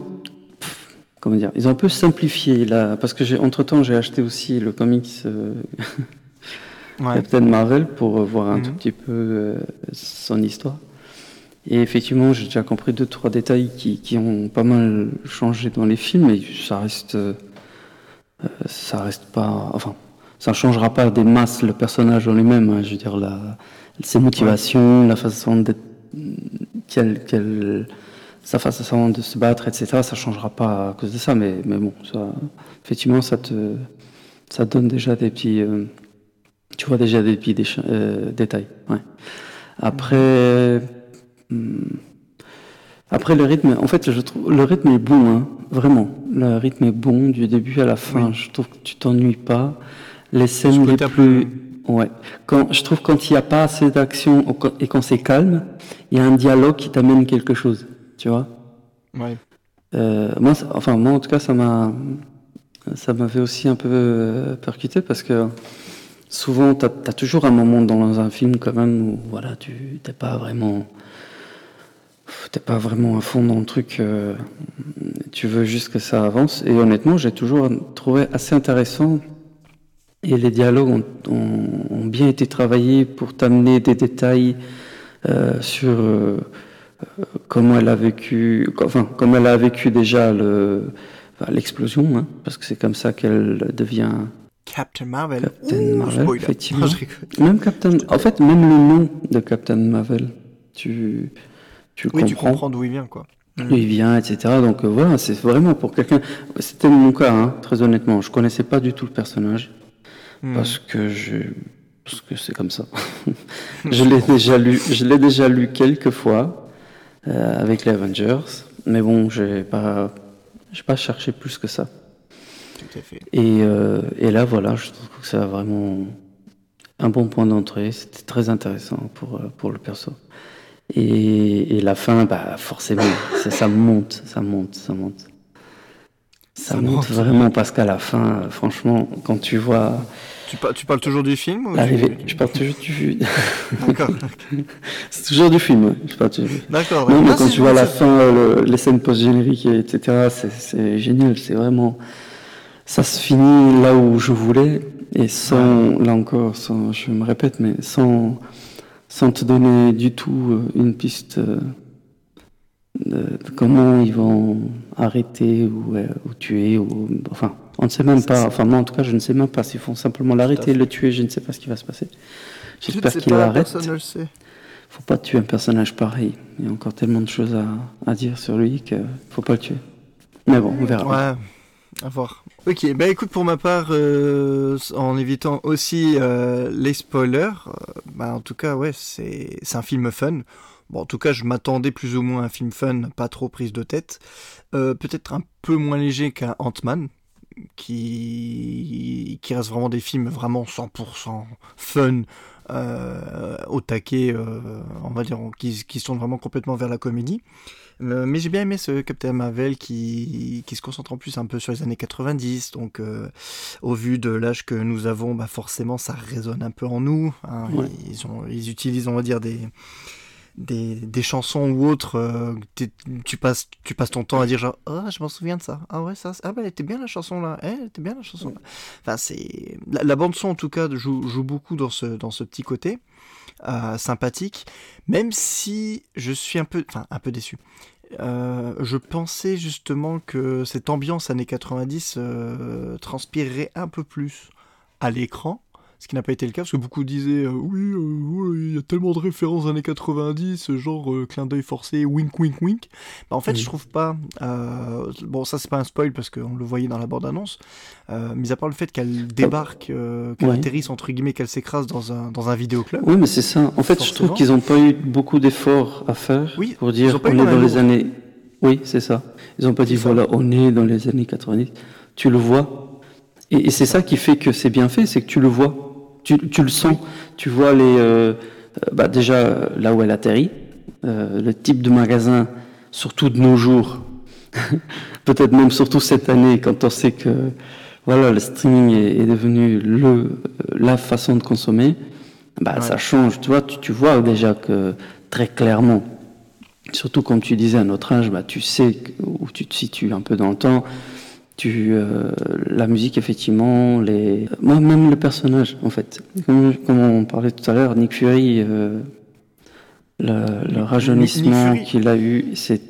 comment dire, ils ont un peu simplifié là, parce que j'ai entre temps j'ai acheté aussi le comics euh, Captain Marvel pour voir un mhm. tout petit peu euh, son histoire. Et effectivement, j'ai déjà compris deux trois détails qui, qui, ont pas mal changé dans les films, mais ça reste, euh, ça reste pas, enfin, ça changera pas des masses le personnage en lui-même. Hein, je veux dire la, ses motivations, la façon d'être, qu'elle sa façon de se battre, etc., ça changera pas à cause de ça, mais, mais bon, ça, effectivement, ça te, ça donne déjà des petits, euh, tu vois déjà des petits euh, détails. Ouais. Après, hmm, après le rythme, en fait, je trouve le rythme est bon, hein, vraiment. Le rythme est bon du début à la fin. Je trouve que tu t'ennuies pas. Les scènes les plus, ouais. Quand je trouve quand il n'y a pas assez d'action et quand c'est calme, il y a un dialogue qui t'amène quelque chose tu vois. Ouais. Euh, moi, enfin, moi, en tout cas, ça m'a, ça m'avait aussi un peu euh, percuté parce que souvent, tu as, toujours un moment dans un film quand même où, voilà, tu n'es pas vraiment, t'es pas vraiment à fond dans le truc. Euh, tu veux juste que ça avance. Et honnêtement, j'ai toujours trouvé assez intéressant. Et les dialogues ont, bien été travaillés pour t'amener des détails sur comment elle a vécu, enfin, comment elle a vécu déjà le, l'explosion, hein, parce que c'est comme ça qu'elle devient Captain Marvel. Captain Marvel, effectivement. même Captain, en fait, même le nom de Captain Marvel, tu, tu oui, comprends. tu comprends d'où il vient, quoi. D'où il vient, etc. Donc euh, voilà, c'est vraiment pour quelqu'un. C'était mon cas, hein, très honnêtement. Je connaissais pas du tout le personnage hmm. parce que je, parce que c'est comme ça. je l'ai déjà lu, je l'ai déjà lu quelques fois. Euh, avec les Avengers. Mais bon, j'ai pas, j'ai pas cherché plus que ça. Tout à fait. Et, euh, et là, voilà, je trouve que c'est vraiment un bon point d'entrée. C'était très intéressant pour, euh, pour le perso. Et, et la fin, bah, forcément, ça monte, ça monte, ça monte. Ça, monte, vraiment parce qu'à la fin, franchement, quand tu vois tu, parles toujours du film Je parle toujours du film. D'accord. c'est toujours du film, Je parle D'accord. Non, mais quand tu vois la fin, les scènes post-génériques, etc., c'est génial. C'est vraiment. Ça se finit là où je voulais, et sans, là encore, sans, je me répète, mais sans, sans te donner du tout euh, une piste euh, de, comment ils vont arrêter ou, ou tuer, ou, enfin, on ne sait même pas, enfin moi en tout cas je ne sais même pas s'ils font simplement l'arrêter le tuer, je ne sais pas ce qui va se passer. J'espère qu'il l'arrête. Il ne faut pas tuer un personnage pareil. Il y a encore tellement de choses à, dire sur lui qu'il ne faut pas le tuer. Mais bon, on verra. Ouais, à voir. Ok, bah écoute, pour ma part, euh, en évitant aussi euh, les spoilers, euh, bah en tout cas, ouais, c'est un film fun. Bon, en tout cas, je m'attendais plus ou moins à un film fun, pas trop prise de tête. Peut-être un peu moins léger qu'un Ant-Man, qui, qui reste vraiment des films vraiment 100% fun, au taquet, on va dire, qui, qui sont vraiment complètement vers la comédie. Euh, mais j'ai bien aimé ce Captain Marvel qui, qui se concentre en plus un peu sur les années 90. Donc, euh, au vu de l'âge que nous avons, bah forcément, ça résonne un peu en nous. Hein. Ouais. Ils, ont, ils utilisent, on va dire, des, des, des chansons ou autres. euh, tu, passes, tu passes ton temps à dire genre, ah, je m'en souviens de ça. Ah ouais, ça, ah bah, elle était bien la chanson là. Eh, elle était bien la chanson là. Enfin, c'est. La, la bande-son, en tout cas, joue, joue beaucoup dans ce, dans ce petit côté. euh, sympathique, même si je suis un peu, enfin un peu déçu. Euh, je pensais justement que cette ambiance années 90 euh, transpirerait un peu plus à l'écran, ce qui n'a pas été le cas, parce que beaucoup disaient euh, oui, euh, il y a tellement de références années 90, genre euh, clin d'œil forcé, wink wink wink. Bah, en fait, Oui. je trouve pas. bon, ça c'est pas un spoil parce qu'on le voyait dans la bande-annonce, mis à part le fait qu'elle débarque, qu'elle atterrisse entre guillemets, qu'elle s'écrase dans un, dans un vidéoclub. Oui, mais c'est ça. En fait, je trouve qu'ils n'ont pas eu beaucoup d'efforts à faire Oui, pour dire on est dans les années. Oui, c'est ça. Ils n'ont pas dit voilà, on est dans les années 90. Tu le vois. Et, et c'est ça qui fait que c'est bien fait, c'est que tu le vois. Tu, tu le sens. Tu vois les. euh, euh, bah, déjà, euh, là où elle atterrit, euh, le type de magasin, surtout de nos jours, peut-être même surtout cette année, quand on sait que voilà, le streaming est, est devenu le, euh, la façon de consommer, bah, Ouais. ça change. Tu vois, tu, tu vois déjà que très clairement, surtout comme tu disais à notre âge, bah, tu sais où tu te situes un peu dans le temps. Tu, euh, la musique, effectivement, les... moi, même le personnage, en fait. Comme, comme on parlait tout à l'heure, Nick Fury, euh, le, le rajeunissement qu'il a eu, c'est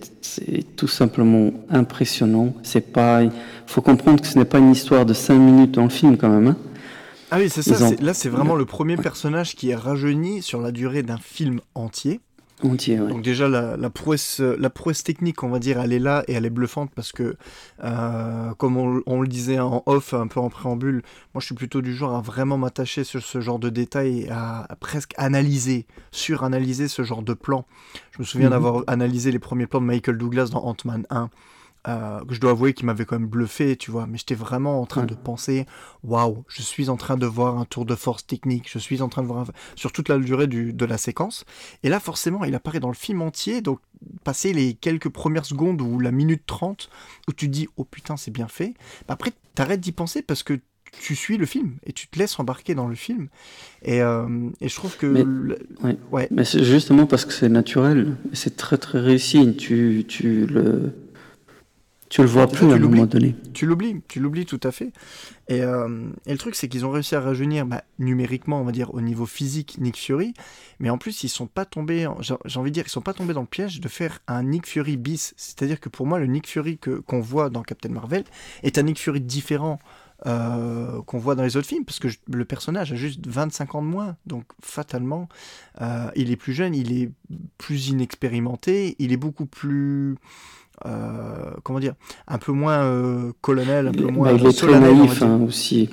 tout simplement impressionnant. C'est pas, faut comprendre que ce n'est pas une histoire de 5 minutes dans le film, quand même. hein. Ah oui, c'est ça. Ont- Là, c'est vraiment le premier personnage qui est rajeuni sur la durée d'un film entier. Entier, ouais. Donc déjà, la, la prouesse, la prouesse technique, on va dire, elle est là et elle est bluffante parce que, euh, comme on, on le disait en off, un peu en préambule, moi je suis plutôt du genre à vraiment m'attacher sur ce genre de détails et à, à presque analyser, suranalyser ce genre de plan. Je me souviens Mhm. d'avoir analysé les premiers plans de Michael Douglas dans Ant-Man 1. Euh, que je dois avouer qu'il m'avait quand même bluffé, tu vois, mais j'étais vraiment en train Ouais. de penser, waouh, je suis en train de voir un tour de force technique, je suis en train de voir un... sur toute la durée du, de la séquence, et là, forcément, il apparaît dans le film entier, donc passer les quelques premières secondes ou la minute 30, où tu te dis, oh putain, c'est bien fait. Bah, après, t'arrêtes d'y penser parce que tu suis le film et tu te laisses embarquer dans le film. Et, euh, et je trouve que. Mais- le- ouais. ouais. Mais c'est justement parce que c'est naturel, c'est très très réussi. Tu, tu le, tu le vois plus à un moment donné. Tu l'oublies, tu l'oublies tout à fait. Et, euh, et le truc, c'est qu'ils ont réussi à rajeunir bah, numériquement, on va dire, au niveau physique, Nick Fury. Mais en plus, ils sont pas tombés, j'ai j'ai envie de dire, ils sont pas tombés dans le piège de faire un Nick Fury bis. C'est-à-dire que pour moi, le Nick Fury que qu'on voit dans Captain Marvel est un Nick Fury différent. euh, qu'on voit dans les autres films parce que je- le personnage a juste 25 ans de moins donc fatalement euh, il est plus jeune il est plus inexpérimenté il est beaucoup plus euh, comment dire un peu moins euh, colonel un peu moins bah, il est très naïf hein, aussi,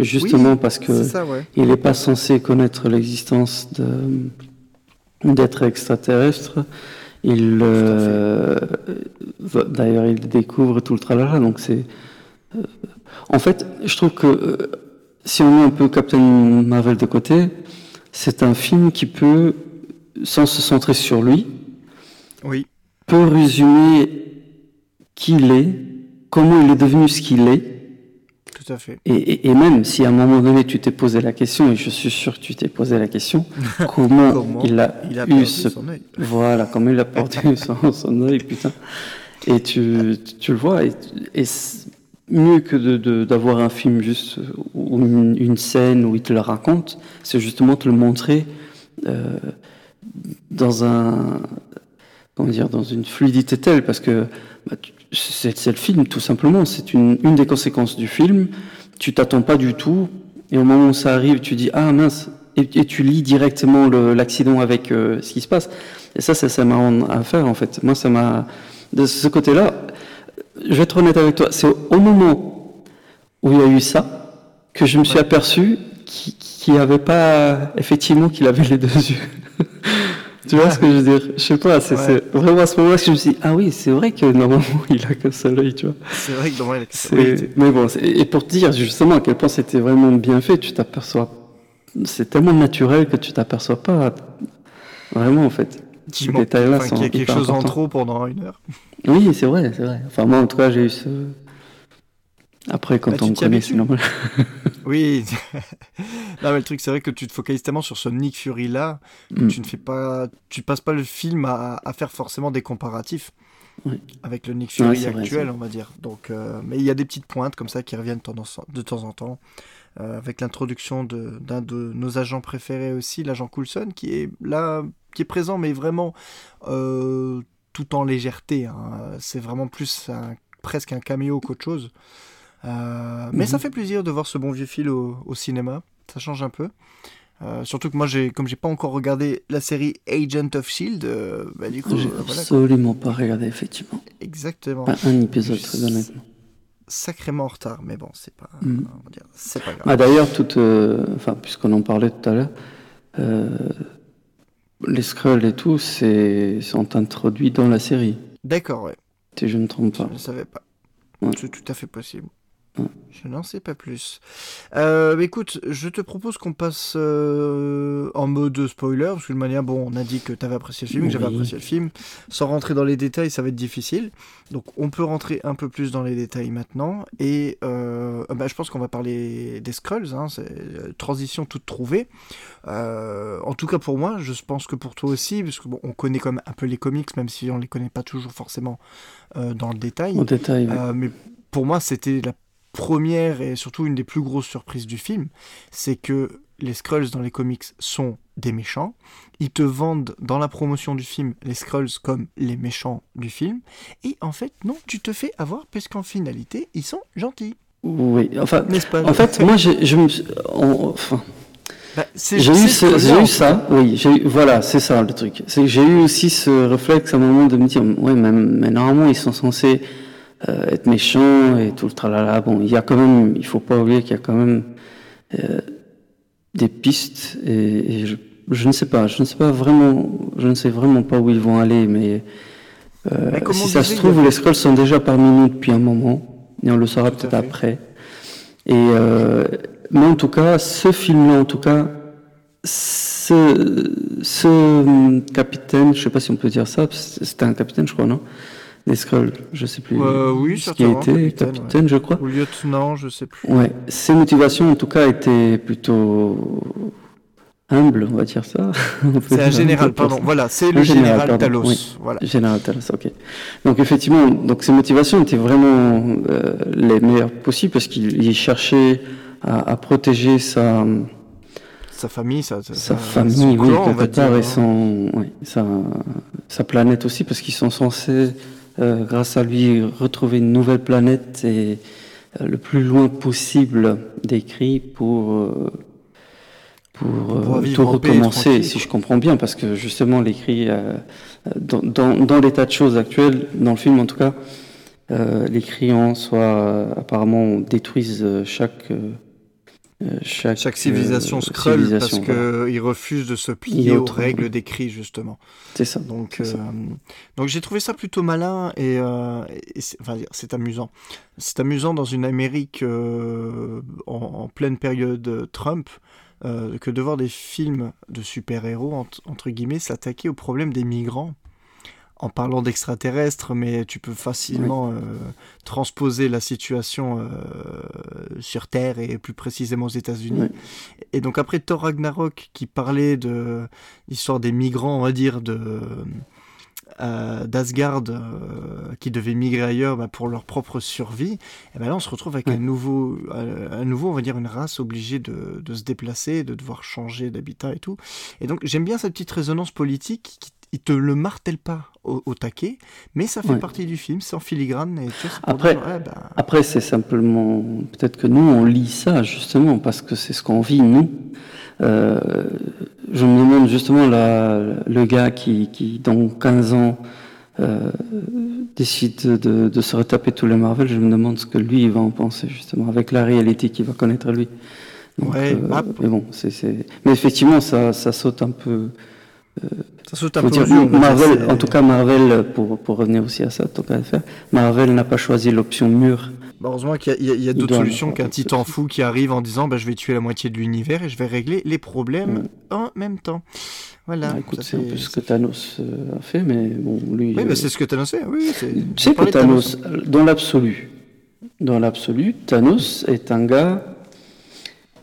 justement parce que c'est ça ouais il n'est pas censé connaître l'existence d'êtres extraterrestres. Il, euh, d'ailleurs, il découvre tout le tralala. Donc c'est, en fait, je trouve que si on met un peu Captain Marvel de côté, c'est un film qui peut, sans se centrer sur lui, oui peut résumer qui il est, comment il est devenu ce qu'il est, tout à fait. Et, et- et même si à un moment donné tu t'es posé la question, et je suis sûr que tu t'es posé la question, comment, Comment il a, il a eu perdu ce... son œil. Voilà, comment il a perdu son, son œil, putain. Et tu, tu le vois, et, et mieux que de- de- d'avoir un film juste, ou une, une scène où il te le raconte, c'est justement te le montrer euh, dans un... Comment dire, dans une fluidité telle, parce que bah, c'est le film, tout simplement. C'est une, une des conséquences du film. Tu t'attends pas du tout, et au moment où ça arrive, tu dis ah mince, et, et tu lis directement l'accident avec euh, ce qui se passe. Et ça, c'est c'est marrant à faire en fait. Moi, ça m'a de ce côté-là. Je vais être honnête avec toi. C'est au, au moment où il y a eu ça que je me suis aperçu qu'il qu'il n'y avait pas effectivement qu'il avait les deux yeux. tu vois ce que je veux dire? Je sais pas, c'est vraiment à ce moment-là que je me suis dit, ah oui, c'est vrai que normalement il a qu'un seul œil, tu vois. C'est vrai que normalement il a qu'un seul Mais bon, et pour te dire justement à quel point c'était vraiment bien fait, tu t'aperçois. C'est tellement naturel que tu t'aperçois pas vraiment en fait. Ces détails-là enfin, qu'il y a quelque chose en trop pendant une heure. Oui, c'est vrai, c'est vrai. Enfin, moi en tout cas, j'ai eu ce. Après, quand bah, on connaît, c'est normal. oui. non, mais le truc, c'est vrai que tu te focalises tellement sur ce Nick Fury là que mm. tu ne fais pas, tu passes pas le film à, faire forcément des comparatifs avec le Nick Fury actuel, on va dire. Donc, euh, mais il y a des petites pointes comme ça qui reviennent de temps en temps. Euh, avec l'introduction d'un de, nos agents préférés aussi, l'agent Coulson, qui est là, qui est présent, mais vraiment euh, tout en légèreté. Hein. C'est vraiment plus presque un caméo qu'autre chose. Euh, mais ça mhm. fait plaisir de voir ce bon vieux fil au, cinéma. Ça change un peu. Euh, surtout que moi, j'ai, comme j'ai pas encore regardé la série Agent of Shield, euh, bah, du coup, j'ai absolument pas regardé effectivement. Exactement. Pas un épisode très honnêtement. Sacrément en retard, mais bon, c'est pas, mhm. c'est pas grave. Ah, d'ailleurs, toute, enfin, puisqu'on en parlait tout à l'heure, les scrolls et tout, c'est sont introduits dans la série. D'accord, ouais. Si je ne me trompe pas. Je ne savais pas. C'est tout à fait possible. Je n'en sais pas plus. Euh, écoute, je te propose qu'on passe euh, en mode spoiler, parce que de manière, bon, on a dit que tu avais apprécié le film, que j'avais apprécié le film. Sans rentrer dans les détails, ça va être difficile. Donc, on peut rentrer un peu plus dans les détails maintenant. Et euh, bah, je pense qu'on va parler des Skrulls, hein, c'est transition toute trouvée. en tout cas pour moi, je pense que pour toi aussi, parce que bon, on connaît quand même un peu les comics, même si on les connaît pas toujours forcément dans le détail. En détail. mais pour moi, c'était la première et surtout une des plus grosses surprises du film, c'est que les Skrulls dans les comics sont des méchants. Ils te vendent dans la promotion du film les Skrulls comme les méchants du film. Et en fait, non, tu te fais avoir puisqu'en finalité, ils sont gentils. Oui, enfin, pas en fait, moi, je me enfin, bah, j'ai eu, eu, ça, oui, voilà, c'est ça le truc. J'ai eu aussi ce réflexe à un moment de me dire, ouais, mais, mais normalement, ils sont censés euh, être méchant et tout le tralala. Bon, il y a quand même, il faut pas oublier qu'il y a quand même euh, des pistes et, je, je, ne sais pas, je ne sais pas vraiment, je ne sais vraiment pas où ils vont aller, mais, euh, si ça se trouve, les scrolls sont déjà parmi nous depuis un moment et on le saura peut-être après. Et euh, mais en tout cas, ce film-là, en tout cas, ce, ce capitaine, je sais pas si on peut dire ça, c'était un capitaine, je crois, non? Des Skrulls, je sais plus. Euh, oui, ce qui a été capitaine, je crois. Ou lieutenant, je sais plus. Ouais, ses motivations en tout cas étaient plutôt humbles, on va dire ça. C'est un général, pardon. Voilà, c'est le général, Talos. Voilà. Général Talos, ok. Donc effectivement, donc ses motivations étaient vraiment euh, les meilleures possibles parce qu'il cherchait à, à protéger sa sa famille, sa, sa, famille, oui, on va dire, et hein. son, oui, sa, sa planète aussi, parce qu'ils sont censés euh, grâce à lui, retrouver une nouvelle planète et euh, le plus loin possible d'écrit pour, euh, pour, tout recommencer, si je comprends bien, parce que justement, l'écrit, dans, dans, dans l'état de choses actuel, dans le film en tout cas, les cris en soi apparemment détruisent chaque euh, chaque, civilisation euh, parce qu'ils refusent de se plier aux règles des cris justement. C'est ça. Donc, euh, donc j'ai trouvé ça plutôt malin et, c'est amusant. C'est amusant dans une Amérique en, pleine période Trump que de voir des films de super-héros entre guillemets s'attaquer au problème des migrants en parlant d'extraterrestres, mais tu peux facilement euh, transposer la situation euh, sur Terre et plus précisément aux États-Unis. Et donc après Thor Ragnarok qui parlait de l'histoire des migrants, on va dire de euh, d'Asgard qui devaient migrer ailleurs bah, pour leur propre survie, et ben là on se retrouve avec un nouveau, un nouveau, on va dire une race obligée de, de se déplacer, de devoir changer d'habitat et tout. Et donc j'aime bien cette petite résonance politique qui il te le martèle pas au, taquet, mais ça fait partie du film, c'est en filigrane. Et après, ben, après c'est simplement peut-être que nous on lit ça justement parce que c'est ce qu'on vit nous. Euh, je me demande justement le gars qui, qui dans 15 ans euh, décide de, se retaper tous les Marvel, je me demande ce que lui il va en penser justement avec la réalité qu'il va connaître lui. ouais, euh, mais bon, c'est, mais effectivement ça, ça saute un peu ça saute un peu aux yeux, dire, Marvel, en tout cas, Marvel, pour, pour revenir aussi à ça, tant qu'à faire, Marvel n'a pas choisi l'option mur. Bah, heureusement qu'il y a, il y a- d'autres solutions qu'un titan fou qui arrive en disant bah, je vais tuer la moitié de l'univers et je vais régler les problèmes en même temps. Voilà. Ah, écoute, c'est un peu ce que Thanos euh, a fait, mais bon, lui. Oui, euh, bah, c'est ce que Thanos fait. Oui, Tu sais que de Thanos, dans l'absolu, dans l'absolu, Thanos est un gars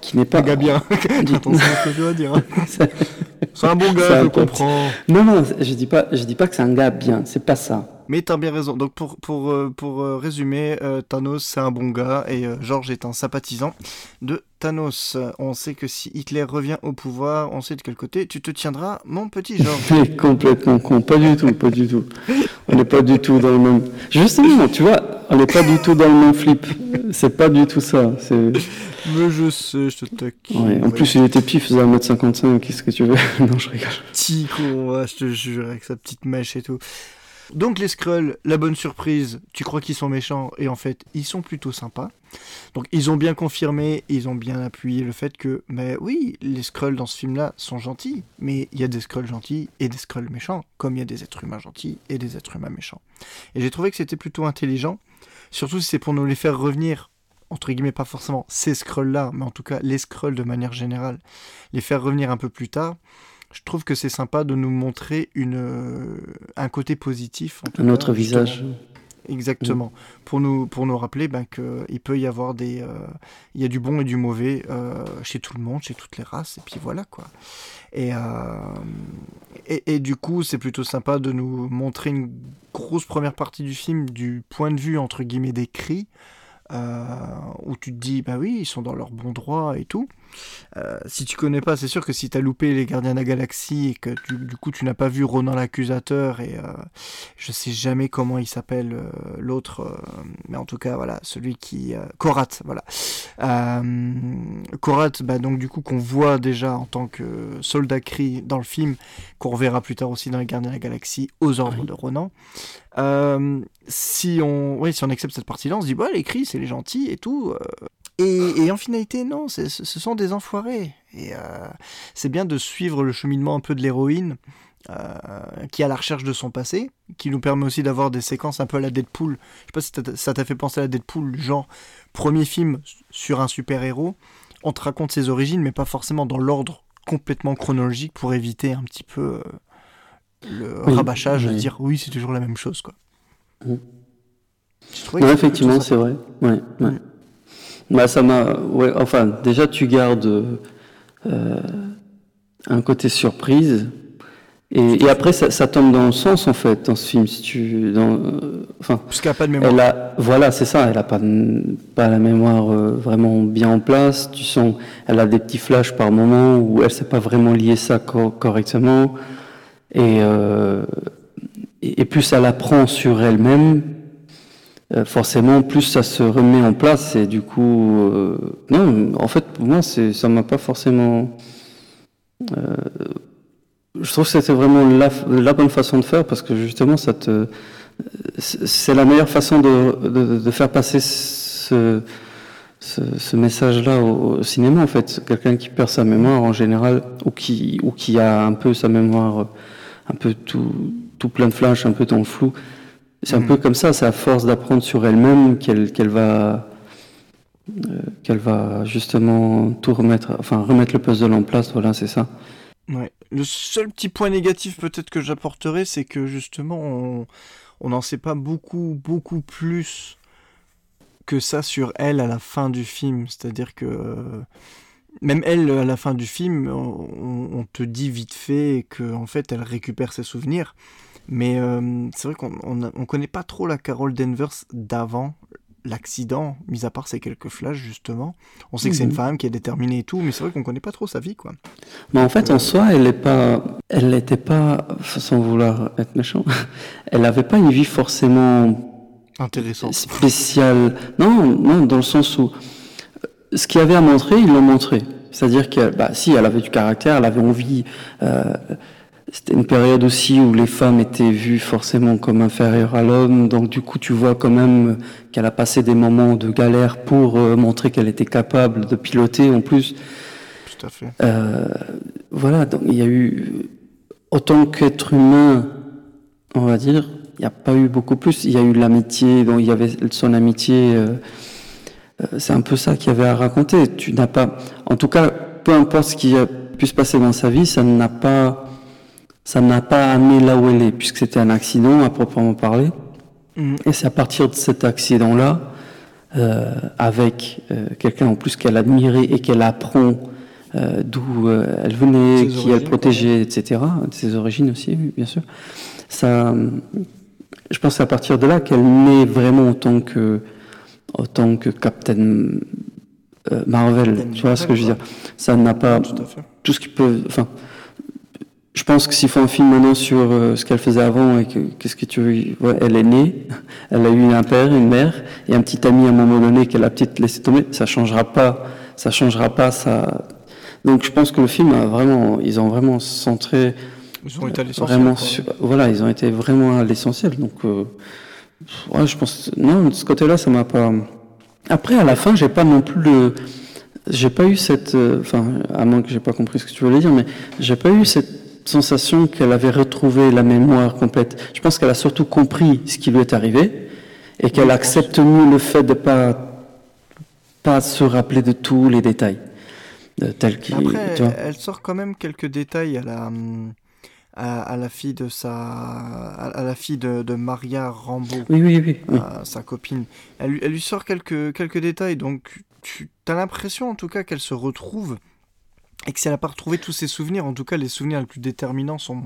qui n'est pas. Un gars bien. Attention à ce que je dois dire. C'est un bon gars, un je pote. comprends. Non, non, je dis pas, je dis pas que c'est un gars bien, c'est pas ça. Mais t'as bien raison. Donc pour, pour, euh, pour euh, résumer, euh, Thanos c'est un bon gars et George est un sympathisant de Thanos. On sait que si Hitler revient au pouvoir, on sait de quel côté tu te tiendras, mon petit George. Complètement con, pas du tout, pas du tout. On n'est pas du tout dans le même. Justement, tu vois, on n'est pas du tout dans le même flip. C'est pas du tout ça. C'est. Mais je sais, je te taquine. Ouais, en Ouais. plus, il était il faisait 1m55, qu'est-ce que tu veux Non, je rigole. petit con, ouais, je te jure, avec sa petite mèche et tout. Donc les Skrulls, la bonne surprise, tu crois qu'ils sont méchants et en fait ils sont plutôt sympas. Donc ils ont bien confirmé, ils ont bien appuyé le fait que, mais oui, les Skrulls dans ce film-là sont gentils, mais il y a des Skrulls gentils et des Skrulls méchants, comme il y a des êtres humains gentils et des êtres humains méchants. Et j'ai trouvé que c'était plutôt intelligent, surtout si c'est pour nous les faire revenir, entre guillemets pas forcément ces Skrulls-là, mais en tout cas les Skrulls de manière générale, les faire revenir un peu plus tard je trouve que c'est sympa de nous montrer une, euh, un côté positif. en tout Un cas, autre justement. visage. Exactement. Pour, nous, pour nous rappeler ben, qu'il peut y avoir des. euh, il y a du bon et du mauvais euh, chez tout le monde, chez toutes les races, et puis voilà quoi. Et, euh, et, et du coup, c'est plutôt sympa de nous montrer une grosse première partie du film du point de vue entre guillemets des cris. Euh, où tu te dis, bah oui, ils sont dans leur bon droit et tout. Euh, si tu connais pas, c'est sûr que si tu as loupé les Gardiens de la Galaxie et que tu- du coup tu n'as pas vu Ronan l'accusateur et euh, je sais jamais comment il s'appelle euh, l'autre, euh, mais en tout cas voilà, celui qui Korat, voilà. Korat, bah, donc du coup qu'on voit déjà en tant que soldat Kree dans le film, qu'on reverra plus tard aussi dans les Gardiens de la Galaxie aux ordres de Ronan. Si on, oui, si on accepte cette partie-là, on se dit bah les Kree c'est les gentils et tout. Et, et en finalité, non, ce ce sont des enfoirés. Et euh, c'est bien de suivre le cheminement un peu de l'héroïne, euh, qui est à la recherche de son passé, qui nous permet aussi d'avoir des séquences un peu à la Deadpool. Je sais pas si ça t'a fait penser à la Deadpool, genre premier film sur un super-héros, on te raconte ses origines, mais pas forcément dans l'ordre complètement chronologique pour éviter un petit peu euh, le Oui, rabâchage de oui. dire oui, c'est toujours la même chose. quoi. Que Ouais, c'était effectivement, c'est vrai. Ouais, ouais. Bah, ça m'a. Ouais, enfin, déjà, tu gardes euh, un côté surprise. Et, et après, ça, ça tombe dans le sens, en fait, dans ce film. Si tu, dans, euh, enfin, Parce qu'elle n'a pas de mémoire. elle a, voilà, c'est ça. Elle a pas, pas la mémoire euh, vraiment bien en place. Tu sens, elle a des petits flashs par moment où elle sait pas vraiment lier ça co- correctement. Et, euh, et, et plus elle apprend sur elle-même, euh, forcément, plus ça se remet en place. Et du coup, euh, non, en fait, pour moi, c'est, ça m'a pas forcément. euh, je trouve que c'était vraiment la, la bonne façon de faire parce que justement, ça te, c'est la meilleure façon de, de, de faire passer ce, ce, ce message-là au, cinéma. En fait, quelqu'un qui perd sa mémoire en général ou qui, ou qui a un peu sa mémoire, un peu tout, tout plein de flashs, un peu dans le flou. C'est un Mhm. peu comme ça, c'est à force d'apprendre sur elle-même qu'elle va, euh, qu'elle va justement tout remettre, enfin remettre le puzzle en place. Voilà, c'est ça. Ouais. Le seul petit point négatif peut-être que j'apporterais, c'est que justement, on on n'en sait pas beaucoup, beaucoup plus que ça sur elle à la fin du film. C'est-à-dire que euh, même elle, à la fin du film, on, on te dit vite fait que en fait, elle récupère ses souvenirs. Mais euh, c'est vrai qu'on on connaît pas trop la Carol Danvers d'avant l'accident, mis à part ces quelques flashs justement. On sait que c'est une Mhm. femme qui est déterminée et tout, mais c'est vrai qu'on connaît pas trop sa vie, quoi. Mais en fait, en soi, elle n'est pas, elle n'était pas, sans vouloir être méchant, elle n'avait pas une vie forcément Intéressant. spéciale. Non, non, dans le sens où euh, ce qu'il y avait à montrer, ils l'ont montré. C'est-à-dire que, bah, si, elle avait du caractère, elle avait envie. euh, c'était une période aussi où les femmes étaient vues forcément comme inférieures à l'homme, donc du coup, tu vois quand même qu'elle a passé des moments de galère pour euh, montrer qu'elle était capable de piloter en plus. Tout à fait. Euh, voilà, donc il y a eu. autant qu'être humain, on va dire, il n'y a pas eu beaucoup plus. Il y a eu l'amitié, donc il y avait son amitié. Euh, euh, c'est un peu ça qu'il y avait à raconter. Tu n'as pas, en tout cas, peu importe ce qui a pu se passer dans sa vie, ça n'a pas, ça n'a pas amené là où elle est, puisque c'était un accident à proprement parler. Mm. Et c'est à partir de cet accident-là, euh, avec euh, quelqu'un en plus qu'elle admirait et qu'elle apprend euh, d'où elle venait, qui elle protégeait, etc., de ses origines aussi, bien sûr. Ça, je pense à partir de là qu'elle naît vraiment en tant que, en tant que Captain Marvel. tu vois ce que je veux dire? Ça n'a pas tout, ce qui peut. Enfin, je pense que s'il faut un film maintenant sur euh, ce qu'elle faisait avant et que qu'est-ce que tu veux, elle est née, elle a eu un père, une mère et un petit ami à un moment donné qu'elle a peut-être laissé tomber. Ça changera pas, ça changera pas ça. Donc je pense que le film a vraiment, ils ont vraiment centré. Ils ont été à l'essentiel. Vraiment, voilà, ils ont été vraiment à l'essentiel. Donc, euh, ouais, je pense, non, de ce côté-là, ça m'a pas. Après, à la fin, j'ai pas non plus le, j'ai pas eu cette, euh, enfin, à moins que j'ai pas compris ce que tu voulais dire, mais j'ai pas eu cette sensation qu'elle avait retrouvé la mémoire complète. Je pense qu'elle a surtout compris ce qui lui est arrivé et qu'elle accepte mieux le fait de pas pas se rappeler de tous les détails de tel qu'il. Après, elle sort quand même quelques détails à la à, la fille de sa à, la fille de, de Maria Rambo, oui, oui, oui, sa copine. Elle, elle, lui sort quelques quelques détails, donc tu as l'impression en tout cas qu'elle se retrouve et que si elle n'a pas retrouvé tous ses souvenirs, en tout cas les souvenirs les plus déterminants sont.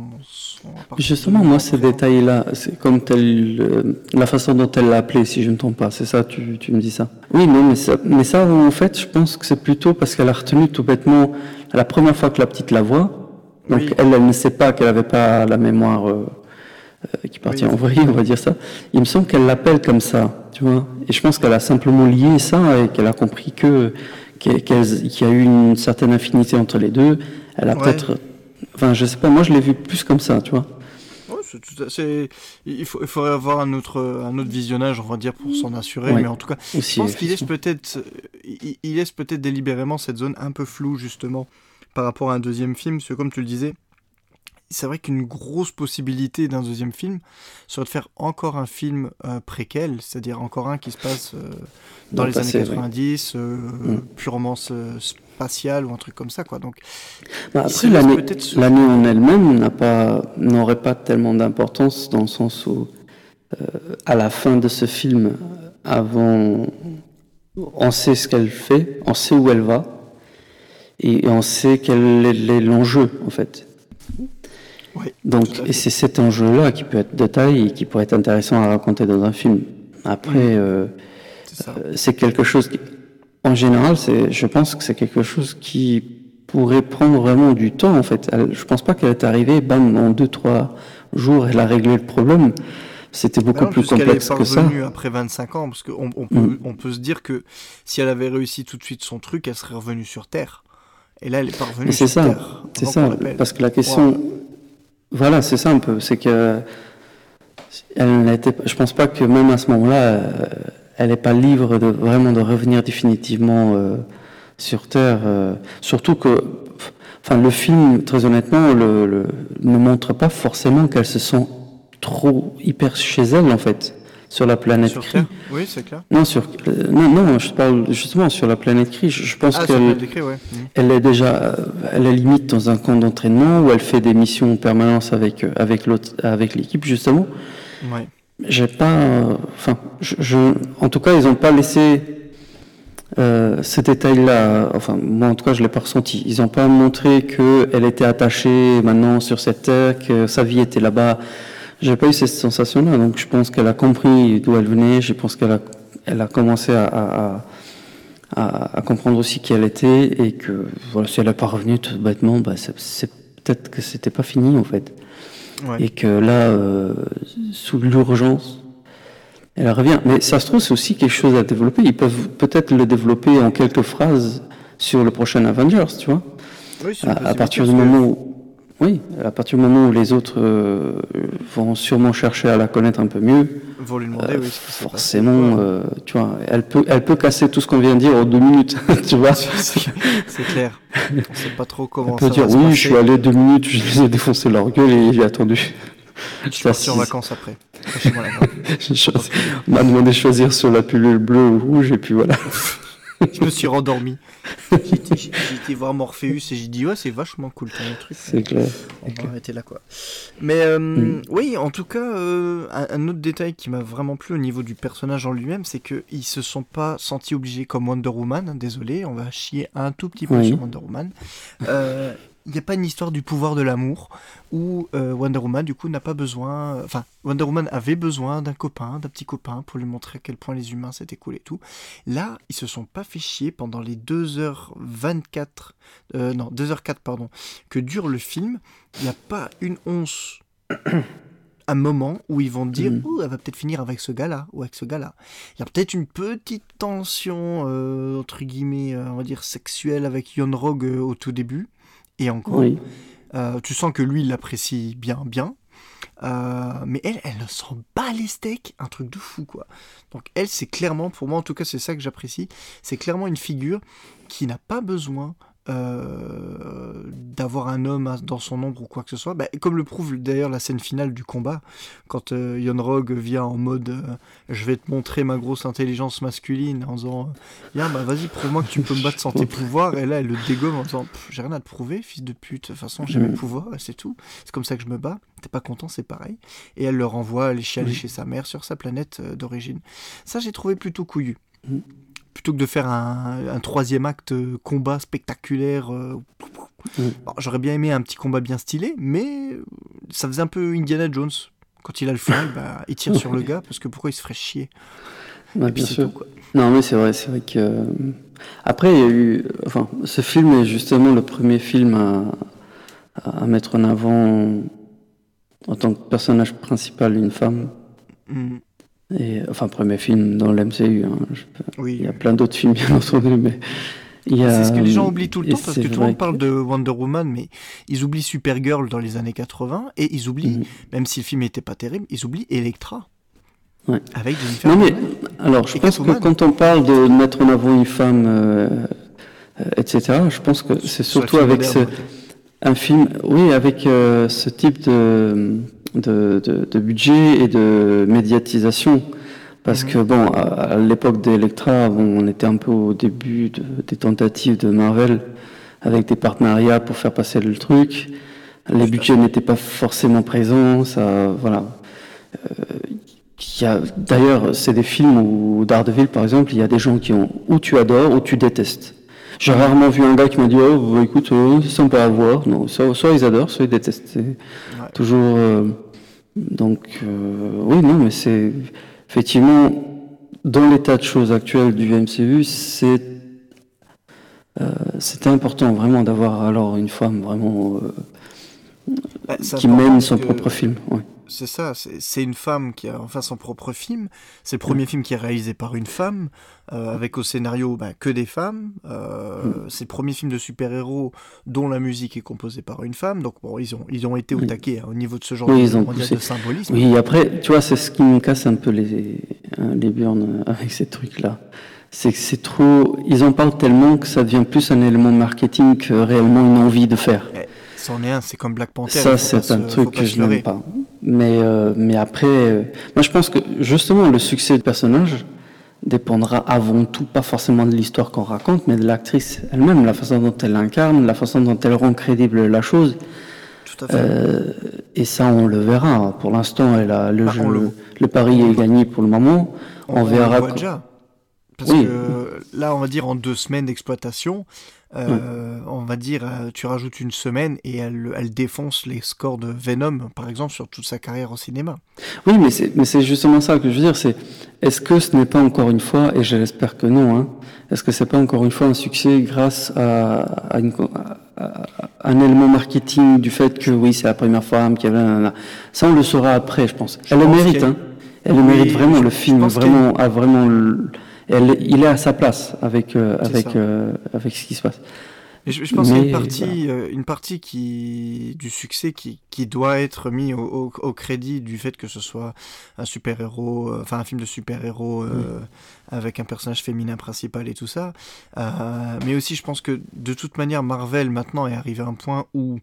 Justement, moi, ces détails-là, c'est comme tel, euh, la façon dont elle l'a appelé, si je ne me trompe pas, c'est ça, tu, tu, me dis ça Oui, non, mais ça, mais ça, en fait, je pense que c'est plutôt parce qu'elle a retenu tout bêtement la première fois que la petite la voit. Donc, elle, elle ne sait pas qu'elle n'avait pas la mémoire euh, euh, qui partit en vrille, on va dire ça. Il me semble qu'elle l'appelle comme ça, tu vois. Et je pense qu'elle a simplement lié ça et qu'elle a compris que qu'il y a eu une certaine affinité entre les deux. Elle a peut-être. Enfin, je sais pas, moi je l'ai vu plus comme ça, tu vois. Ouais, il, faut, il faudrait avoir un autre, un autre visionnage, on va dire, pour s'en assurer. Mais en tout cas, je pense qu'il laisse peut-être il, laisse peut-être délibérément cette zone un peu floue, justement, par rapport à un deuxième film. Parce que, comme tu le disais, c'est vrai qu'une grosse possibilité d'un deuxième film serait de faire encore un film euh, préquel, c'est-à-dire encore un qui se passe euh, dans, les années 90, euh, mm. purement spatial ou un truc comme ça, quoi. Donc, bah, après, l'année en elle-même pas, n'aurait pas tellement d'importance dans le sens où, à la fin de ce film, avant, on sait ce qu'elle fait, on sait où elle va, et on sait quel est l'enjeu, en fait. Donc, et c'est cet enjeu-là qui peut être de taille et qui pourrait être intéressant à raconter dans un film. Après, mm. euh, euh, c'est quelque chose qui, en général, c'est, je pense que c'est quelque chose qui pourrait prendre vraiment du temps, en fait. Elle, je pense pas qu'elle est arrivée, bam, en deux, trois jours, elle a réglé le problème. C'était beaucoup plus complexe que ça. après 25 ans, parce qu'on on peut, mm. on peut se dire que si elle avait réussi tout de suite son truc, elle serait revenue sur Terre. Et là, elle est pas revenue sur ça, Terre. C'est ça, parce que la question, voilà, c'est ça un peu. C'est que elle n'était, je pense pas que même à ce moment-là, euh, elle n'est pas libre de vraiment de revenir définitivement euh, sur Terre. Euh, surtout que, enfin, le film, très honnêtement, le, ne montre pas forcément qu'elle se sent trop hyper chez elle en fait sur la planète sur Oui, c'est clair. Non, sur, euh, non, non, je parle justement sur la planète Kree. Je, pense ah, qu'elle ouais. Elle est déjà, euh, elle est limite dans un camp d'entraînement où elle fait des missions en permanence avec euh, avec l'autre, avec l'équipe justement. Ouais. J'ai pas, enfin, je, en tout cas, ils n'ont pas laissé euh, ce détail-là. Enfin, moi, en tout cas, je l'ai pas ressenti. Ils n'ont pas montré qu'elle était attachée maintenant sur cette terre, que sa vie était là-bas. J'ai pas eu cette sensation-là, donc je pense qu'elle a compris d'où elle venait. Je pense qu'elle a, elle a commencé à, à, à, à, comprendre aussi qui elle était et que voilà, si elle n'est pas revenue tout bêtement, bah, c'est peut-être que c'était pas fini en fait. Ouais. Et que là, euh, sous l'urgence, elle revient. Mais ça se trouve, c'est aussi quelque chose à développer. Ils peuvent peut-être le développer en quelques phrases sur le prochain Avengers, tu vois? Oui, à, à partir du moment où Oui, à partir du moment où les autres euh, vont sûrement chercher à la connaître un peu mieux, Vont lui demander, euh, oui, ce forcément, euh, tu vois, elle peut, elle peut casser tout ce qu'on vient de dire en deux minutes, tu vois. C'est clair. On sait pas trop comment Elle peut ça dire va oui, je suis allé deux minutes, je les ai défoncé leur gueule et j'ai attendu. Je suis parti en vacances après. Choisi- On m'a demandé de choisir sur la pilule bleue ou rouge et puis voilà. Je me suis rendormi. J'ai été, j'ai été voir Morpheus et j'ai dit ouais c'est vachement cool ton truc. C'est clair. On va arrêter là quoi. Mais euh, Mm. oui, en tout cas, euh, un, un autre détail qui m'a vraiment plu au niveau du personnage en lui-même, c'est que ils se sont pas sentis obligés comme Wonder Woman. Désolé, on va chier un tout petit peu Oui. sur Wonder Woman. Euh, Il n'y a pas une histoire du pouvoir de l'amour où euh, Wonder Woman du coup n'a pas besoin. Enfin, Wonder Woman avait besoin d'un copain, d'un petit copain pour lui montrer à quel point les humains c'était cool et tout. Là, ils se sont pas fait chier pendant les 2h24, euh, non 2h04 pardon, que dure le film. Il n'y a pas une once, un moment où ils vont dire. Ouh, elle va peut-être finir avec ce gars-là ou avec ce gars-là. Il y a peut-être une petite tension euh, entre guillemets, euh, on va dire sexuelle avec Yon Rogue au tout début. Et encore, Oui. euh, tu sens que lui, il l'apprécie bien, bien. Euh, mais elle, elle s'en bat les steaks, un truc de fou, quoi. Donc elle, c'est clairement, pour moi en tout cas, c'est ça que j'apprécie, c'est clairement une figure qui n'a pas besoin euh, d'avoir un homme dans son ombre ou quoi que ce soit. Bah, comme le prouve d'ailleurs la scène finale du combat, quand euh, Yon Rogue vient en mode euh, je vais te montrer ma grosse intelligence masculine en disant euh, Viens, bah vas-y, prouve-moi que tu peux me battre sans tes pouvoirs. Et là, elle le dégomme en disant J'ai rien à te prouver, fils de pute. De toute façon, j'ai mes Mhm. pouvoirs et c'est tout. C'est comme ça que je me bats. T'es pas content, c'est pareil. Et elle le renvoie aller chialer Oui. chez sa mère sur sa planète d'origine. Ça, j'ai trouvé plutôt couillu. Plutôt que de faire un, un troisième acte euh, combat spectaculaire. euh, bon, J'aurais bien aimé un petit combat bien stylé, mais euh, ça faisait un peu Indiana Jones. Quand il a le flingue, bah, il tire sur le gars parce que pourquoi il se ferait chier? Ouais, Et puis bien c'est sûr. tout, quoi. Non, mais c'est vrai, c'est vrai que. Après, il y a eu. Enfin, ce film est justement le premier film à, à mettre en avant, en tant que personnage principal, une femme. Mhm. Et, enfin, premier film dans l'MCU. hein, peux- Oui, Il y a plein d'autres films, bien entendu, mais. il y a- C'est ce que les gens oublient tout le et temps parce que tout le monde parle de Wonder Woman, mais ils oublient Supergirl dans les années 80 et ils oublient, Mhm. même si le film n'était pas terrible, ils oublient Electra. Ouais. Avec Jennifer Non, mais alors, je Et pense que quand on parle de mettre en avant une femme, euh, euh, etc., je pense que c'est surtout avec ce, un film, oui, avec euh, ce type de, de, de- de budget et de médiatisation. Parce que, bon, à, l'époque d'Electra, bon, on était un peu au début de- des tentatives de Marvel avec des partenariats pour faire passer le truc. Les budgets n'étaient pas forcément présents, ça, voilà. Euh, D'ailleurs, c'est des films où, Daredevil, par exemple, il y a des gens qui ont ou tu adores ou tu détestes. J'ai rarement vu un gars qui m'a dit Oh, écoute, euh, c'est sympa à voir. Non, soit ils adorent, soit ils détestent. Toujours. euh, donc, euh, oui, non, mais c'est. Effectivement, dans l'état de choses actuel du MCU, c'est. euh, C'était important vraiment d'avoir alors une femme vraiment euh, Bah, qui mène son propre film. ouais. C'est ça, c'est une femme qui a enfin son propre film. C'est le premier film qui est réalisé par une femme, euh, avec au scénario bah, que des femmes. Euh, Mm. C'est le premier film de super-héros dont la musique est composée par une femme. Donc bon, ils ont, ils ont été au Oui. taquet hein, au niveau de ce genre Oui, de, ont symbolisme. Oui, après, tu vois, c'est ce qui me casse un peu les, hein, les burnes avec ces trucs-là. C'est que c'est trop. Ils en parlent tellement que ça devient plus un élément marketing que réellement une envie de faire. C'en est un, c'est comme Black Panther. Ça, c'est un se- truc que je n'aime pas. Mais, euh, mais après, euh, moi je pense que justement le succès du personnage dépendra avant tout, pas forcément de l'histoire qu'on raconte, mais de l'actrice elle-même, la façon dont elle incarne, la façon dont elle rend crédible la chose. Tout à fait. Euh, et ça, on le verra. Pour l'instant, elle a le, Bah, jeu, le... le- pari est gagné pour le moment. On, verra. voit quand- déjà. Parce Oui. que là, on va dire en deux semaines d'exploitation, euh, on va dire, euh, tu rajoutes une semaine et elle, elle défonce les scores de Venom, par exemple, sur toute sa carrière au cinéma. Oui, mais c'est, mais c'est justement ça que je veux dire. C'est est-ce que ce n'est pas encore une fois, et j'espère que non, hein, est-ce que c'est pas encore une fois un succès grâce à, à une- à- à- à un élément marketing du fait que oui, c'est la première femme qui avait. Ça, on le saura après, je pense. Elle le mérite, a- hein. Elle le mérite vraiment. le film a vraiment a vraiment. le- elle, il est à sa place avec euh, avec euh, avec ce qui se passe. je, pense qu'il y a une partie, euh, une partie qui, du succès qui, qui doit être mis au, au, crédit du fait que ce soit un super-héros, enfin un film de super-héros avec un personnage féminin principal et tout ça. mais aussi, je pense que de toute manière, Marvel maintenant est arrivé à un point où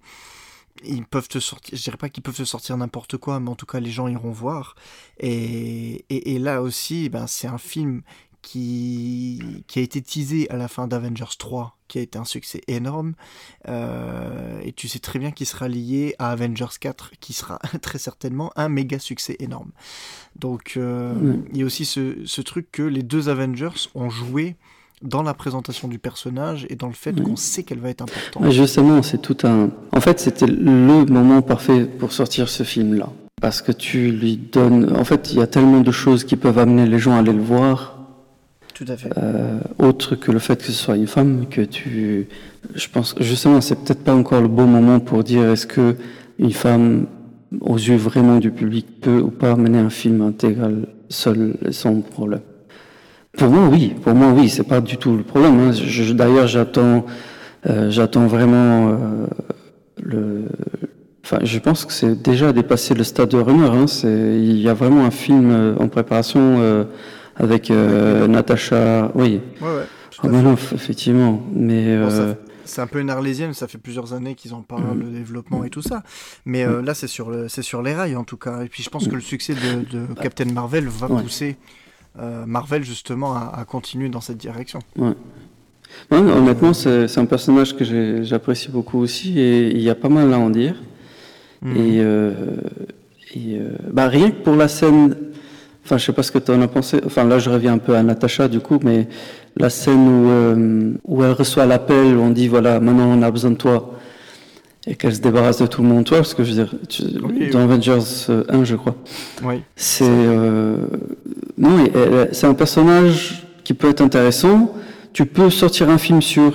ils peuvent te sortir, je dirais pas qu'ils peuvent te sortir n'importe quoi, mais en tout cas les gens iront voir. Et, et, et là aussi, ben, c'est un film qui, qui a été teasé à la fin d'Avengers 3, qui a été un succès énorme. Euh, et tu sais très bien qu'il sera lié à Avengers 4, qui sera très certainement un méga succès énorme. Donc euh, il y a aussi ce, ce, truc que les deux Avengers ont joué dans la présentation du personnage et dans le fait qu'on sait qu'elle va être importante. Justement, c'est tout un. En fait, c'était le moment parfait pour sortir ce film-là. Parce que tu lui donnes. En fait, il y a tellement de choses qui peuvent amener les gens à aller le voir Euh, autre que le fait que ce soit une femme, que tu. Je pense justement, c'est peut-être pas encore le bon moment pour dire est-ce que une femme, aux yeux vraiment du public, peut ou pas mener un film intégral seul sans problème. Pour moi, oui. Pour moi, oui. C'est pas du tout le problème. Hein. D'ailleurs, j'attends, euh, j'attends vraiment euh, le. Enfin, je pense que c'est déjà dépassé le stade de rumeur. Hein. Il y a vraiment un film en préparation avec euh, Natacha. Oui. Ouais, ouais. Oh, non, effectivement. Mais. Euh, c'est un peu une arlésienne, ça fait plusieurs années qu'ils en parlent, mm. le développement et tout ça. Mais euh, là, c'est sur, le, sur les rails en tout cas. Et puis je pense mm. que le succès de, de Captain Marvel va pousser Marvel justement à, continuer dans cette direction. Ouais. honnêtement, c'est un personnage que j'apprécie beaucoup aussi et il y a pas mal à en dire. Mm. Et, et bah, rien que pour la scène Enfin, je sais pas ce que tu en as pensé. Enfin, là, je reviens un peu à Natacha, du coup, mais la scène où, euh, où elle reçoit l'appel, où on dit, voilà, maintenant on a besoin de toi, et qu'elle se débarrasse de tout le monde, toi, parce que je veux dire, dans Avengers 1, euh, je crois. Oui. C'est, euh, non, c'est un personnage qui peut être intéressant. Tu peux sortir un film sur,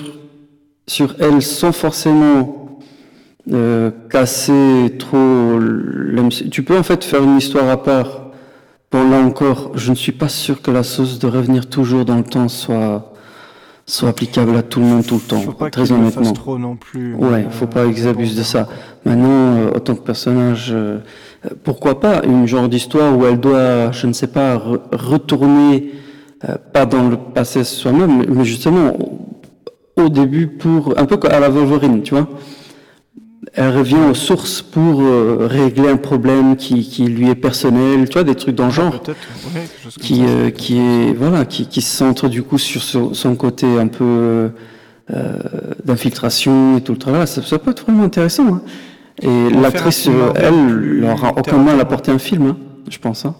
sur elle sans forcément euh, casser trop. Tu peux en fait faire une histoire à part Bon, là encore, je ne suis pas sûr que la sauce de revenir toujours dans le temps soit soit applicable à tout le monde tout le temps. Faut pas très honnêtement. trop non plus. Ouais, faut pas qu'ils abusent de ça. Maintenant, euh, en tant que personnage, euh, pourquoi pas une genre d'histoire où elle doit, je ne sais pas, retourner euh, pas dans le passé soi-même, mais justement au début pour un peu à la Wolverine, tu vois elle revient aux sources pour euh, régler un problème qui, qui, lui est personnel, tu vois, des trucs dans le genre, qui, euh, qui est voilà, qui, qui, se centre du coup sur son, côté un peu euh, d'infiltration et tout le travail. Ça, ça, peut être vraiment intéressant. Hein. Et l'actrice, elle, n'aura aucun mal à porter un film, hein, je pense. Hein.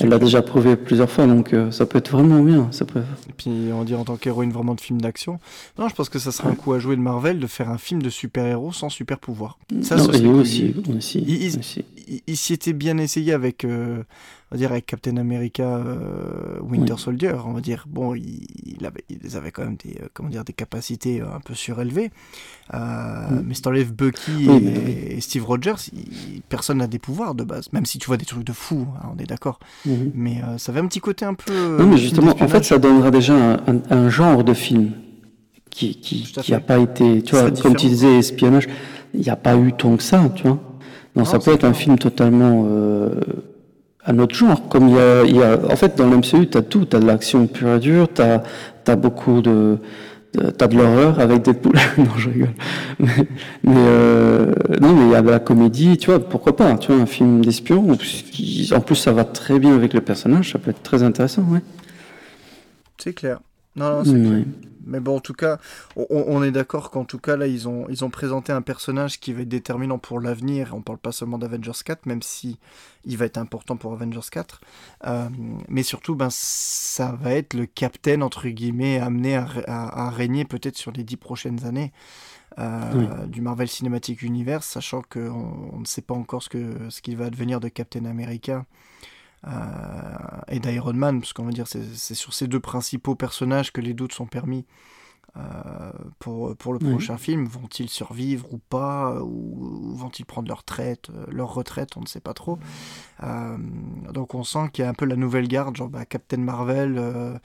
Elle l'a déjà prouvé plusieurs fois, donc euh, ça peut être vraiment bien. Ça peut... Et puis on dit en tant qu'héroïne vraiment de film d'action. Non, je pense que ça serait un coup à jouer de Marvel de faire un film de super-héros sans super pouvoir. Ça, non, aussi, aussi, il, s'y était bien essayé avec, euh, va dire avec Captain America, euh, Winter Soldier. On va dire bon, il, avait, ils avaient quand même des, comment dire, des capacités un peu surélevées. Mm. Mais si t'enlèves Bucky et, Steve Rogers, personne n'a des pouvoirs de base. Même si tu vois des trucs de fou, hein, on est d'accord. Mhm. Mais euh, ça avait un petit côté un peu. non, mais justement, en fait, ça donnera déjà un, genre de film qui qui, qui a pas été, tu vois, comme tu disais, espionnage, il n'y a pas eu tant que ça, tu vois. Non, ça peut être un film totalement euh, à notre genre. Comme il y a, il y a, en fait, dans l'MCU, tu as tout, tu as de l'action pure et dure, tu as, as beaucoup de T'as de l'horreur avec des poules. non, je rigole. Mais, euh, non, mais il y a de la comédie, tu vois, pourquoi pas, tu vois, un film d'espion. En plus, ça va très bien avec le personnage, ça peut être très intéressant, ouais. C'est clair. Non, non c'est clair. Mais bon, en tout cas, on, est d'accord qu'en tout cas, là, ils ont, ils ont présenté un personnage qui va être déterminant pour l'avenir. On parle pas seulement d'Avengers 4, même si il va être important pour Avengers 4. Euh, mais surtout, ben, ça va être le capitaine, entre guillemets, amené à, régner peut-être sur les dix prochaines années. Euh, du Marvel Cinematic Universe, sachant qu'on on ne sait pas encore ce qu'il ce va devenir de Captain America et d'Iron Man, parce qu'on va dire c'est sur ces deux principaux personnages que les doutes sont permis euh, pour, pour le Oui. prochain film. Vont-ils survivre ou pas Ou vont-ils prendre leur retraite, euh, leur retraite On ne sait pas trop. Euh, donc on sent qu'il y a un peu la nouvelle garde, genre bah, Captain Marvel, euh,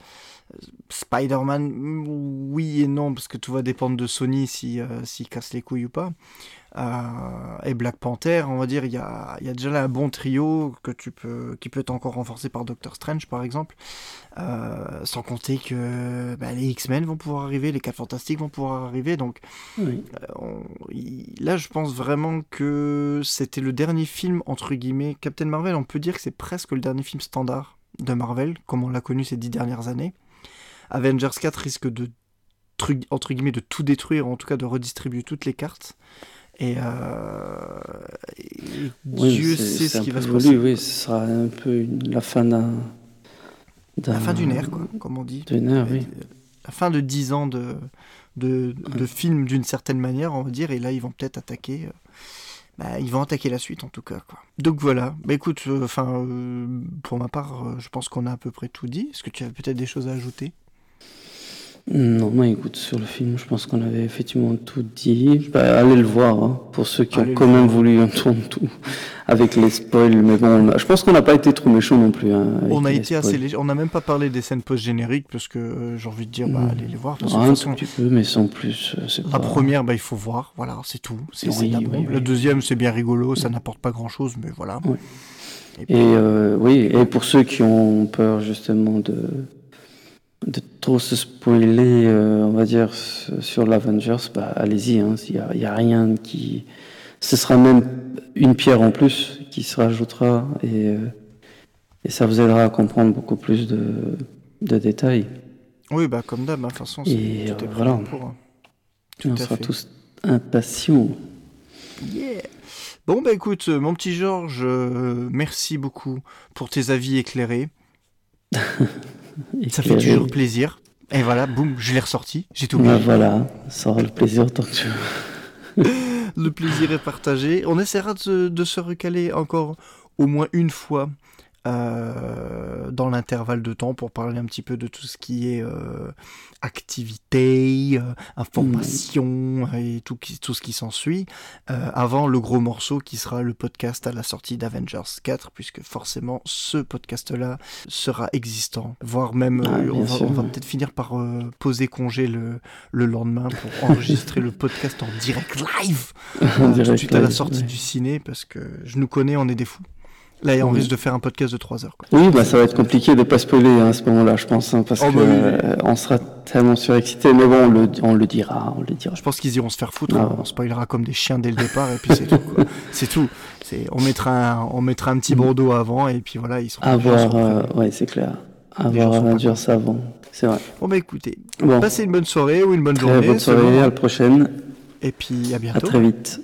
Spider-Man, oui et non, parce que tout va dépendre de Sony si, euh, s'ils cassent les couilles ou pas. Euh, et Black Panther, on va dire, il y a, il y a déjà là un bon trio que tu peux, qui peut être encore renforcé par Doctor Strange, par exemple. Euh, sans compter que bah, les X-Men vont pouvoir arriver, les 4 Fantastiques vont pouvoir arriver. Donc Oui. euh, on- là, je pense vraiment que c'était le dernier film, entre guillemets, Captain Marvel, on peut dire que c'est presque le dernier film standard de Marvel, comme on l'a connu ces dix dernières années. Avengers 4 risque de, entre guillemets, de tout détruire, en tout cas de redistribuer toutes les cartes. Et, euh, et Oui, Dieu sait ce qui va se passer. Oui, ce sera un peu une- la fin d'un. La fin d'une ère, quoi, comme on dit. D'une ère, oui. La fin de 10 ans de, de, de film d'une certaine manière, on va dire, et là ils vont peut-être attaquer. euh, bah, ils vont attaquer la suite en tout cas. Quoi. Donc voilà, bah écoute, euh, enfin, euh, pour ma part, je pense qu'on a à peu près tout dit. Est-ce que tu as peut-être des choses à ajouter? Non, écoute, sur le film, je pense qu'on avait effectivement tout dit. Bah, allez le voir, hein, pour ceux qui Allez ont le quand même voulu entendre tout avec les spoils. Mais bon, je pense qu'on n'a pas été trop méchants non plus. hein, On a été assez léger, on n'a même pas parlé des scènes post-génériques parce que euh, j'ai envie de dire, bah, Mm. allez les voir. Parce de Un façon, petit peu, mais sans plus. euh, La pas- première, bah, il faut voir, voilà, c'est tout. C'est Oui, oui, oui. deuxième, c'est bien rigolo, ça n'apporte pas grand-chose, mais voilà. Et Et euh, oui, et pour ceux qui ont peur justement de, de trop se spoiler, euh, on va dire, sur l'Avengers, bah, allez-y, hein, il n'y a, a rien qui... Ce sera même une pierre en plus qui se rajoutera et, euh, et ça vous aidera à comprendre beaucoup plus de, de détails. Oui, bah, comme d'hab, hein, de toute façon, c'est- tout euh, voilà. pour. hein. Et on sera fait. tous impatients. Yeah. Bon, bah écoute, euh, mon petit Georges, merci beaucoup pour tes avis éclairés. Ça fait toujours plaisir. Et voilà, boum, je l'ai ressorti, j'ai tout Bah, mis. voilà, ça aura le plaisir tant que tu veux. Le plaisir est partagé. On essaiera de se recaler encore au moins une fois euh, dans l'intervalle de temps pour parler un petit peu de tout ce qui est euh, activité, euh, information et tout, qui- tout ce qui s'ensuit, avant le gros morceau qui sera le podcast à la sortie d'Avengers 4, puisque forcément ce podcast-là sera existant, voire même Ah, on va, peut-être finir par poser congé le, le lendemain pour enregistrer le podcast en direct live tout de suite à la sortie ouais. du ciné parce que je nous connais, on est des fous. Là, on Oui. risque de faire un podcast de 3 heures. Quoi. Oui, bah, ça va être compliqué de pas spoiler hein, à ce moment-là, je pense, hein, parce Oh, bah oui, oui. euh, sera tellement surexcité. Mais bon, on le, on le dira, on le dira. Je pense qu'ils iront se faire foutre, Ah. on spoilera comme des chiens dès le départ et puis c'est tout. C'est tout. On, mettra un, on mettra un petit bandeau avant et puis voilà, ils seront Avoir, euh, ouais, c'est clair. Avoir Avengers avant, c'est vrai. Bon bah écoutez, Bon, passez une bonne soirée ou une bonne très journée. bonne soirée, à la prochaine, Et puis à à bientôt. très vite.